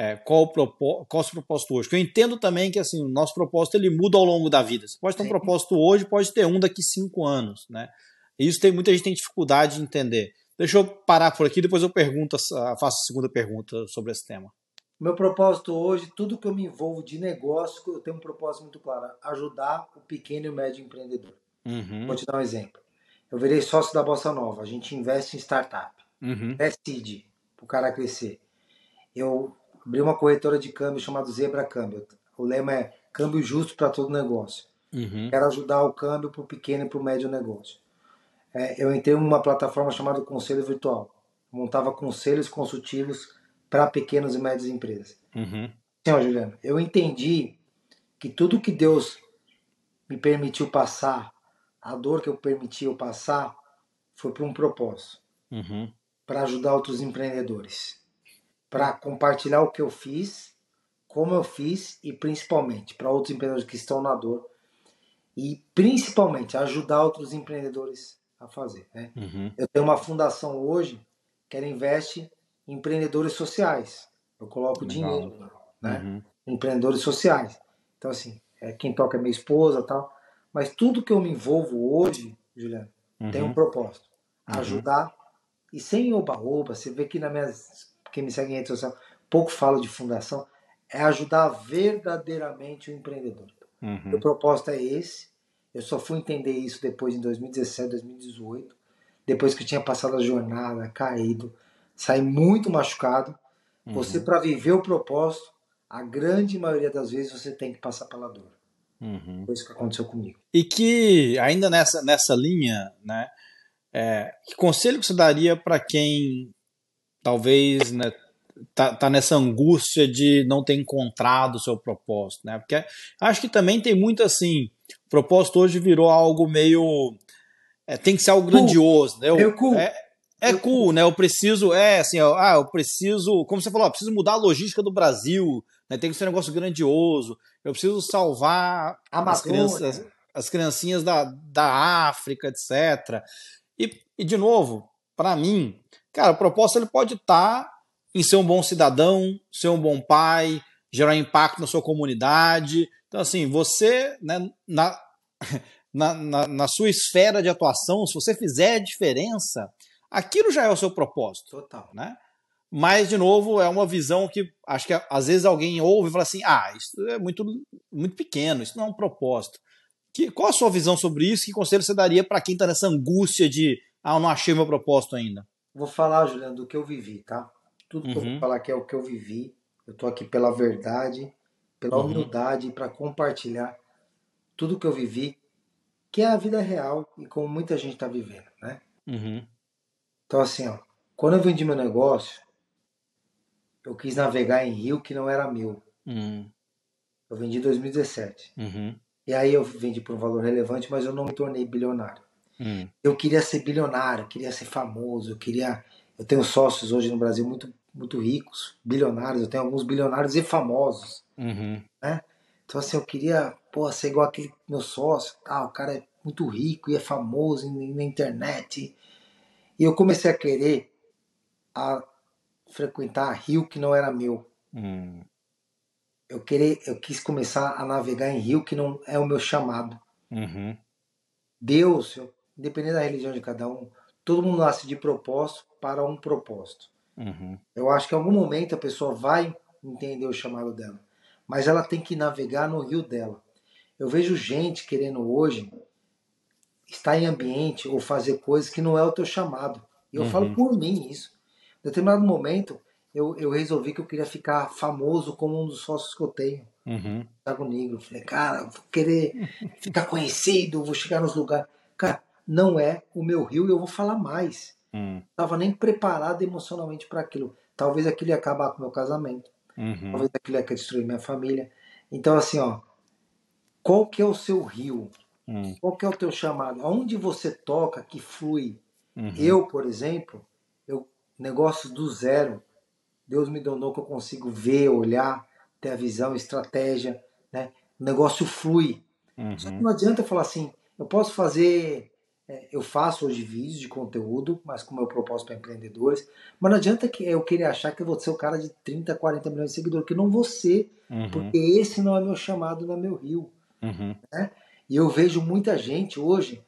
A: É, qual, o propó- qual o seu propósito hoje? Porque eu entendo também que assim, o nosso propósito ele muda ao longo da vida. Você pode ter um
B: Sim.
A: propósito hoje, pode ter um daqui cinco anos. Né? E isso tem muita gente tem dificuldade de entender. Deixa eu parar por aqui, depois eu pergunto, faço a segunda pergunta sobre esse tema.
B: Meu propósito hoje, tudo que eu me envolvo de negócio, eu tenho um propósito muito claro: ajudar o pequeno e o médio empreendedor.
A: Uhum,
B: Vou te dar um exemplo. Eu virei sócio da Bossa Nova. A gente investe em startup.
A: uhum,
B: É seed, para o cara crescer. Eu abri uma corretora de câmbio chamada Zebra Câmbio. O lema é câmbio justo para todo negócio.
A: uhum,
B: Quero ajudar o câmbio para o pequeno e para o médio negócio. É, eu entrei numa plataforma chamada Conselho Virtual. Montava conselhos consultivos para pequenas e médias empresas.
A: uhum,
B: ó, Juliano, eu entendi que tudo que Deus me permitiu passar, a dor que eu permiti eu passar, foi por um propósito
A: uhum,
B: para ajudar outros empreendedores, para compartilhar o que eu fiz, como eu fiz e principalmente para outros empreendedores que estão na dor e principalmente ajudar outros empreendedores a fazer. Né?
A: uhum,
B: Eu tenho uma fundação hoje que ela investe em empreendedores sociais. Eu coloco
A: Legal.
B: dinheiro, né?
A: uhum,
B: Empreendedores sociais. Então assim, é, quem toca é minha esposa, tal. Mas tudo que eu me envolvo hoje, Juliano, tem um
A: uhum,
B: propósito.
A: Uhum.
B: Ajudar. E sem oba-oba, você vê que na minha. Quem me segue em rede social, pouco falo de fundação, é ajudar verdadeiramente o empreendedor.
A: uhum,
B: Meu propósito é esse. Eu só fui entender isso depois em 2017, 2018. Depois que eu tinha passado a jornada, caído, saí muito machucado.
A: uhum.
B: Você, para viver o propósito, a grande maioria das vezes você tem que passar pela dor. Uhum. Foi isso que aconteceu comigo.
A: E que, ainda nessa, nessa linha, né, é, que conselho que você daria para quem talvez né, tá, tá nessa angústia de não ter encontrado o seu propósito, né? Porque acho que também tem muito assim, o propósito hoje virou algo meio é, tem que ser algo cool. grandioso, né?
B: Eu, cool.
A: É, é eu cool, né? Eu preciso, é assim, ah, eu preciso, como você falou, eu preciso mudar a logística do Brasil, né? Tem que ser um negócio grandioso. Eu preciso salvar as crianças, as criancinhas da, da África, etc. E, e de novo, para mim, cara, o propósito ele pode estar tá em ser um bom cidadão, ser um bom pai, gerar impacto na sua comunidade. Então, assim, você, né, na, na, na, na sua esfera de atuação, se você fizer a diferença, aquilo já é o seu propósito.
B: Total.
A: Né? Mas, de novo, é uma visão que acho que às vezes alguém ouve e fala assim: ah, isso é muito, muito pequeno, isso não é um propósito. Que, qual a sua visão sobre isso? Que conselho você daria para quem está nessa angústia de, ah, eu não achei meu propósito ainda?
B: Vou falar, Juliano, do que eu vivi, tá? Tudo que uhum. eu vou uhum. falar aqui é o que eu vivi. Eu estou aqui pela verdade, pela uhum. humildade, para compartilhar tudo que eu vivi, que é a vida real e como muita gente está vivendo, né?
A: Uhum.
B: Então, assim, ó, quando eu vendi meu negócio, eu quis navegar em rio que não era meu.
A: Uhum.
B: Eu vendi em 2017.
A: Uhum.
B: E aí eu vendi por um valor relevante, mas eu não me tornei bilionário.
A: Uhum.
B: Eu queria ser bilionário, queria ser famoso, eu queria. Eu tenho sócios hoje no Brasil muito, muito ricos, bilionários. Eu tenho alguns bilionários e famosos,
A: uhum.
B: né? Então assim, eu queria, pô, ser igual aquele meu sócio, ah, o cara é muito rico e é famoso na internet. E eu comecei a querer a frequentar rio que não era meu.
A: Hum.
B: Eu, querer, eu quis começar a navegar em rio que não é o meu chamado.
A: Uhum.
B: Deus, eu, independente da religião de cada um, todo mundo nasce de propósito para um propósito.
A: Uhum.
B: Eu acho que em algum momento a pessoa vai entender o chamado dela, mas ela tem que navegar no rio dela. Eu vejo gente querendo hoje estar em ambiente ou fazer coisas que não é o teu chamado. E eu uhum. falo por mim isso. Em determinado momento, eu, eu resolvi que eu queria ficar famoso como um dos sócios que eu tenho.
A: Uhum.
B: Thiago Negro. Falei, cara, vou querer ficar conhecido, vou chegar nos lugares. Cara, não é o meu rio e eu vou falar mais.
A: Uhum.
B: Tava nem preparado emocionalmente para aquilo. Talvez aquilo ia acabar com o meu casamento.
A: Uhum.
B: Talvez aquilo ia destruir minha família. Então, assim, ó, qual que é o seu rio?
A: Uhum.
B: Qual que é o teu chamado? Aonde você toca que flui?
A: Uhum.
B: Eu, por exemplo, negócios do zero. Deus me donou que eu consigo ver, olhar, ter a visão, estratégia, né? O negócio flui.
A: Uhum.
B: Só que não adianta falar assim, eu posso fazer, eu faço hoje vídeos de conteúdo, mas com o meu propósito para empreendedores, mas não adianta que eu querer achar que eu vou ser o cara de 30, 40 milhões de seguidores, que não vou ser,
A: uhum.
B: porque esse não é meu chamado, não é meu rio.
A: Uhum.
B: Né? E eu vejo muita gente hoje,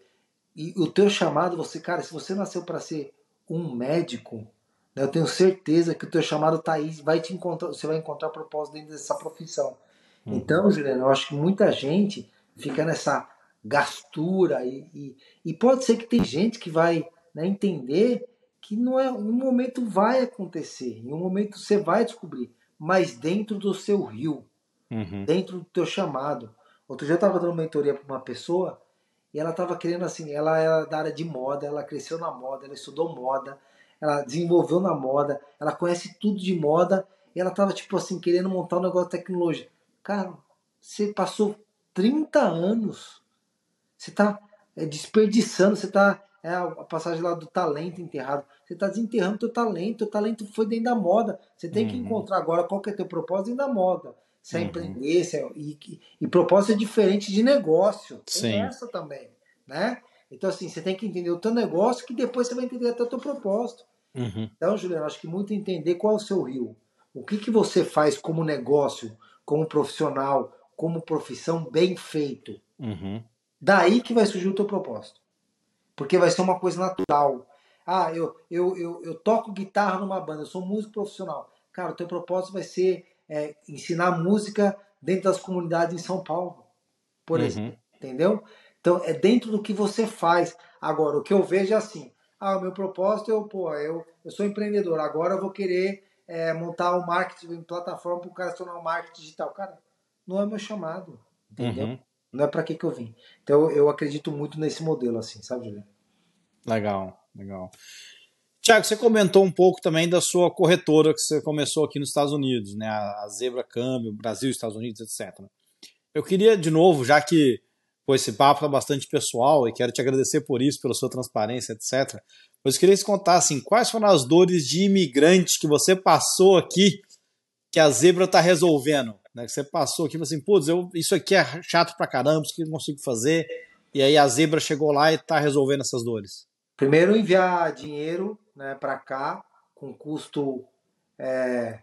B: e o teu chamado, você, cara, se você nasceu para ser um médico, eu tenho certeza que o teu chamado tá aí, vai te encontrar, você vai encontrar propósito dentro dessa profissão. Uhum. Então, Juliano, eu acho que muita gente fica nessa gastura e, e, e pode ser que tem gente que vai né, entender que não é um momento vai acontecer, em um momento você vai descobrir, mas dentro do seu rio,
A: uhum.
B: dentro do teu chamado. Outro dia eu estava dando mentoria para uma pessoa e ela estava querendo assim, ela era da área de moda, ela cresceu na moda, ela estudou moda, ela desenvolveu na moda, ela conhece tudo de moda, e ela tava, tipo assim, querendo montar um negócio de tecnologia. Cara, você passou 30 anos, você tá é, desperdiçando, você tá. É a passagem lá do talento enterrado. Você está desenterrando teu talento, o talento foi dentro da moda. Você tem uhum. que encontrar agora qual que é teu propósito dentro da moda. Se é uhum. empreender, se é, e, e, propósito é diferente de negócio. Tem Sim. essa também, né? Então, assim, você tem que entender o teu negócio que depois você vai entender até o teu propósito.
A: Uhum.
B: Então, Juliano, acho que muito entender qual é o seu rio. O que, que você faz como negócio, como profissional, como profissão bem feito.
A: Uhum.
B: Daí que vai surgir o teu propósito. Porque vai ser uma coisa natural. Ah, eu, eu, eu, eu toco guitarra numa banda, eu sou músico profissional. Cara, o teu propósito vai ser é, ensinar música dentro das comunidades em São Paulo, por uhum. exemplo. Entendeu? Então, é dentro do que você faz. Agora, o que eu vejo é assim: ah, o meu propósito, eu, pô, eu, eu sou empreendedor, agora eu vou querer é, montar um marketing, uma plataforma para o cara se tornar um marketing digital. Cara, não é meu chamado, entendeu? Uhum. Não é para que que eu vim. Então eu acredito muito nesse modelo assim, sabe, Juliano?
A: Legal, legal. Tiago, você comentou um pouco também da sua corretora que você começou aqui nos Estados Unidos, né? A Zebra Câmbio, Brasil, Estados Unidos, etc. Eu queria, de novo, já que pô, esse papo é bastante pessoal e quero te agradecer por isso, pela sua transparência, etc. Mas eu queria te contar, assim, quais foram as dores de imigrante que você passou aqui que a Zebra está resolvendo? Né? Que você passou aqui e falou assim, putz, eu, isso aqui é chato pra caramba, isso aqui eu não consigo fazer. E aí a Zebra chegou lá e está resolvendo essas dores.
B: Primeiro, enviar dinheiro né, para cá com custo. É...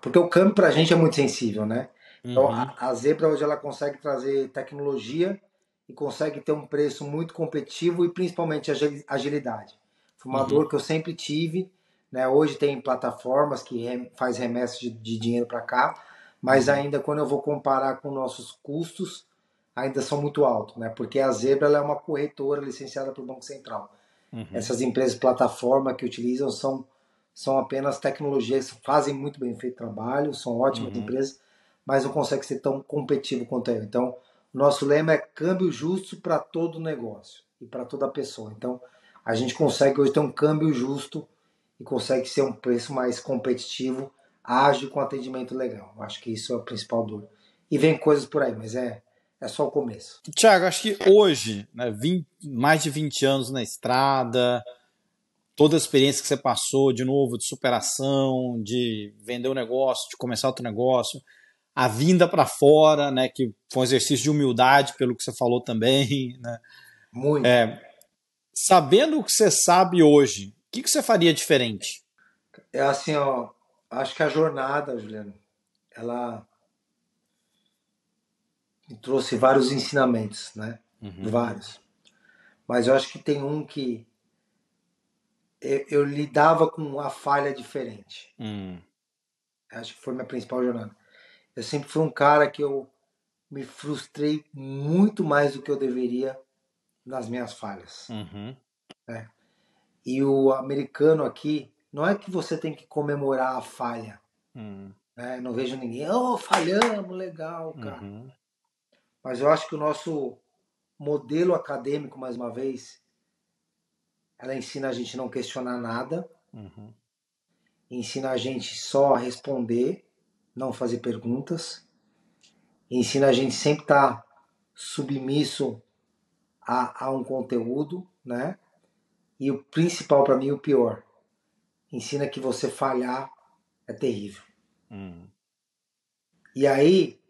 B: Porque o câmbio para a gente é muito sensível, né? Então,
A: Uhum.
B: a, a Zebra hoje ela consegue trazer tecnologia e consegue ter um preço muito competitivo e principalmente agili- agilidade. Foi uma
A: Uhum.
B: dor que eu sempre tive. Né? Hoje tem plataformas que rem- faz remessa de, de dinheiro para cá, mas
A: Uhum.
B: ainda quando eu vou comparar com nossos custos, ainda são muito altos, né? Porque a Zebra é uma corretora licenciada pelo Banco Central.
A: Uhum.
B: Essas empresas plataforma que utilizam são, são apenas tecnologias, fazem muito bem feito trabalho, são ótimas
A: Uhum.
B: empresas, mas não conseguem ser tão competitivo quanto eu. Então, nosso lema é câmbio justo para todo negócio e para toda pessoa. Então, a gente consegue hoje ter um câmbio justo e consegue ser um preço mais competitivo, ágil, com atendimento legal. Acho que isso é o principal dor. E vem coisas por aí, mas é, é só o começo.
A: Tiago, acho que hoje, né, 20 mais de 20 anos na estrada, toda a experiência que você passou, de novo, de superação, de vender o negócio, de começar outro negócio, a vinda para fora, né, que foi um exercício de humildade, pelo que você falou também, né,
B: Muito.
A: sabendo o que você sabe hoje, que, que você faria diferente?
B: É assim, ó, acho que a jornada, Juliano, ela me trouxe vários ensinamentos, né?
A: Uhum.
B: Vários. Mas eu acho que tem um que eu, eu lidava com a falha diferente.
A: Hum,
B: Acho que foi minha principal jornada. Eu sempre fui um cara que eu me frustrei muito mais do que eu deveria nas minhas falhas.
A: uhum,
B: E o americano aqui, não é que você tem que comemorar a falha.
A: hum,
B: né? Não vejo ninguém, oh, falhamos, legal, cara.
A: uhum,
B: Mas eu acho que o nosso modelo acadêmico, mais uma vez, ela ensina a gente não questionar nada,
A: uhum,
B: ensina a gente só a responder, não fazer perguntas, ensina a gente sempre estar submisso a, a um conteúdo, né? E o principal para mim, o pior, ensina que você falhar é terrível.
A: hum,
B: E aí,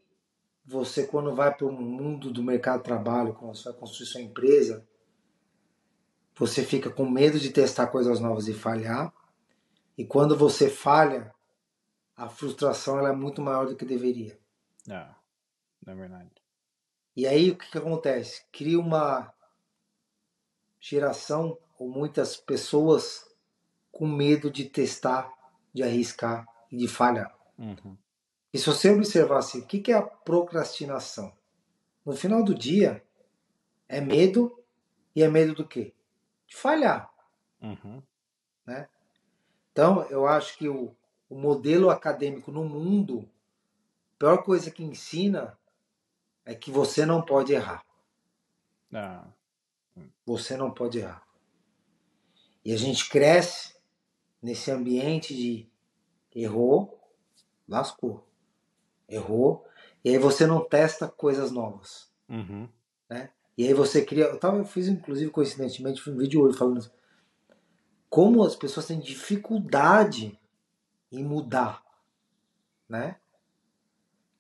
B: você quando vai para o mundo do mercado de trabalho, quando você vai construir sua empresa, você fica com medo de testar coisas novas e falhar. E quando você falha, a frustração ela é muito maior do que deveria.
A: é, é verdade.
B: E aí o que, que acontece? Cria uma geração ou muitas pessoas com medo de testar, de arriscar e de falhar.
A: Uhum,
B: E se você observar assim, o que é a procrastinação? No final do dia, é medo e é medo do quê? De falhar.
A: uhum,
B: Então, eu acho que o, o modelo acadêmico no mundo, a pior coisa que ensina é que você não pode errar.
A: é,
B: Você não pode errar. E a gente cresce nesse ambiente de errou, lascou. Errou, e aí você não testa coisas novas.
A: uhum,
B: E aí você cria. Eu, tava, eu fiz, inclusive, coincidentemente, um vídeo hoje falando como as pessoas têm dificuldade em mudar. Né?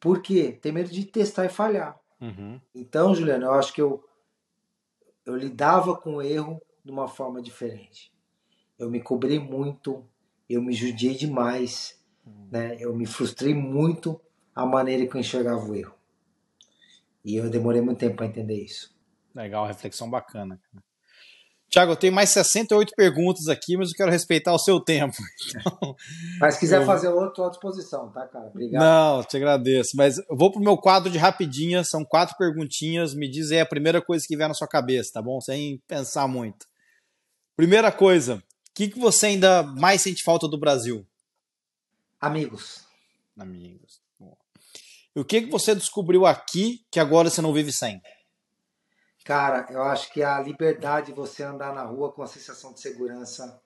B: Por quê? Tem medo de testar e falhar.
A: uhum,
B: Então, Juliano, eu acho que eu, eu lidava com o erro de uma forma diferente. Eu me cobrei muito, eu me judiei demais, né? eu me frustrei muito a maneira que eu enxergava o erro. E eu demorei muito tempo para entender isso.
A: Legal, reflexão bacana. Tiago, eu tenho mais 68 perguntas aqui, mas eu quero respeitar o seu tempo. Então,
B: Mas se quiser
A: Eu-
B: fazer outro, à disposição, tá, cara? Obrigado.
A: Não, te agradeço. Mas eu vou pro meu quadro de rapidinhas, são quatro perguntinhas. Me diz aí a primeira coisa que vier na sua cabeça, tá bom? Sem pensar muito. Primeira coisa, que, que você ainda mais sente falta do Brasil?
B: Amigos,
A: Amigos. E o que, que você descobriu aqui que agora você não vive sem?
B: Cara, eu acho que a liberdade de você andar na rua com a sensação de segurança.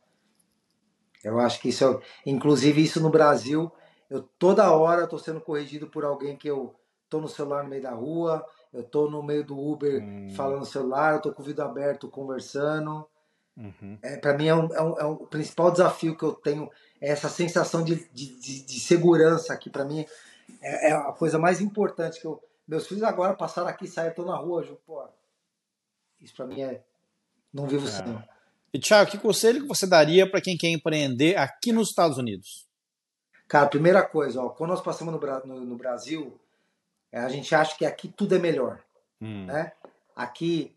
B: Eu acho que isso, é, inclusive isso no Brasil, eu toda hora estou sendo corrigido por alguém que eu tô no celular no meio da rua, eu tô no meio do Uber hum. falando no celular, eu tô com o vídeo aberto conversando. Uhum. É, para mim é, um, é, um, é um principal desafio que eu tenho, é essa sensação de, de, de, de segurança aqui. Para mim é, é, a coisa mais importante que eu. Meus filhos agora passaram aqui, saíram, tô na rua, eu, pô, isso para mim é. Não vivo é. sem.
A: E Thiago, que conselho que você daria para quem quer empreender aqui nos Estados Unidos?
B: Cara, primeira coisa, ó, quando nós passamos no, no, no Brasil, é, a gente acha que aqui tudo é melhor. Hum. Né? Aqui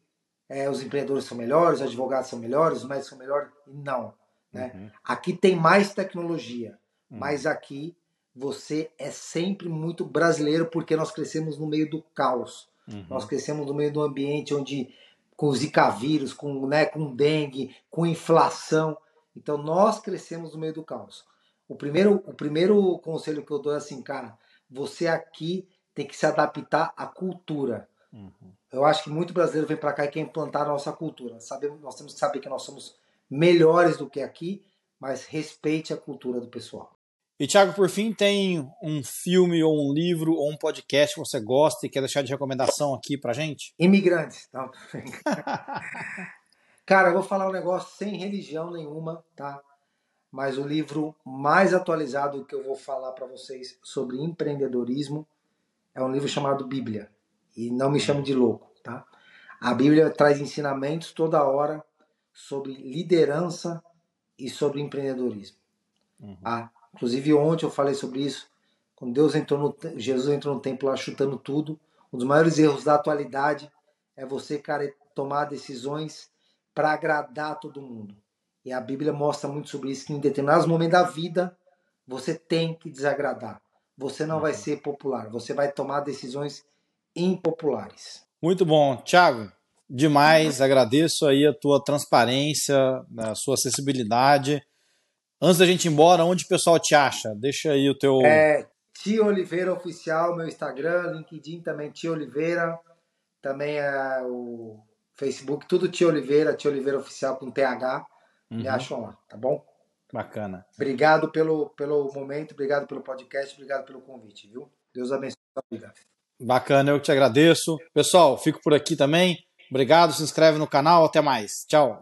B: é, os empreendedores são melhores, os advogados são melhores, os médicos são melhores. Não. Né? Uhum. Aqui tem mais tecnologia, uhum. mas aqui você é sempre muito brasileiro porque nós crescemos no meio do caos. Uhum. Nós crescemos no meio do ambiente onde com zika vírus, com, né, com dengue, com inflação. Então nós crescemos no meio do caos. O primeiro, o primeiro conselho que eu dou é assim, cara, você aqui tem que se adaptar à cultura. Uhum. Eu acho que muito brasileiro vem para cá e quer implantar a nossa cultura. Sabemos, nós temos que saber que nós somos melhores do que aqui, mas respeite a cultura do pessoal.
A: E Thiago, por fim, tem um filme ou um livro ou um podcast que você gosta e quer deixar de recomendação aqui pra gente?
B: Imigrantes. Não. Cara, eu vou falar um negócio sem religião nenhuma, tá? Mas o livro mais atualizado que eu vou falar para vocês sobre empreendedorismo é um livro chamado Bíblia. E não me chame de louco, tá? A Bíblia traz ensinamentos toda hora sobre liderança e sobre empreendedorismo. Uhum. Ah, inclusive ontem eu falei sobre isso. Quando Deus entrou no Jesus entrou no templo lá chutando tudo, um dos maiores erros da atualidade é você, cara, tomar decisões para agradar todo mundo. E a Bíblia mostra muito sobre isso que em determinados momentos da vida você tem que desagradar você não vai uhum. ser popular, você vai tomar decisões impopulares.
A: Muito bom, Thiago. Demais, agradeço aí a tua transparência, a sua acessibilidade. Antes da gente ir embora, onde o pessoal te acha? Deixa aí o teu.
B: É, Tia Oliveira Oficial, meu Instagram, LinkedIn também, Tia Oliveira. Também é o Facebook, tudo Tia Oliveira, Tia Oliveira Oficial com TH. Uhum. Me acham lá, tá bom?
A: Bacana.
B: Obrigado pelo, pelo momento, obrigado pelo podcast, obrigado pelo convite, viu? Deus abençoe a vida.
A: Bacana, eu te agradeço. Pessoal, fico por aqui também. Obrigado, se inscreve no canal, até mais. Tchau.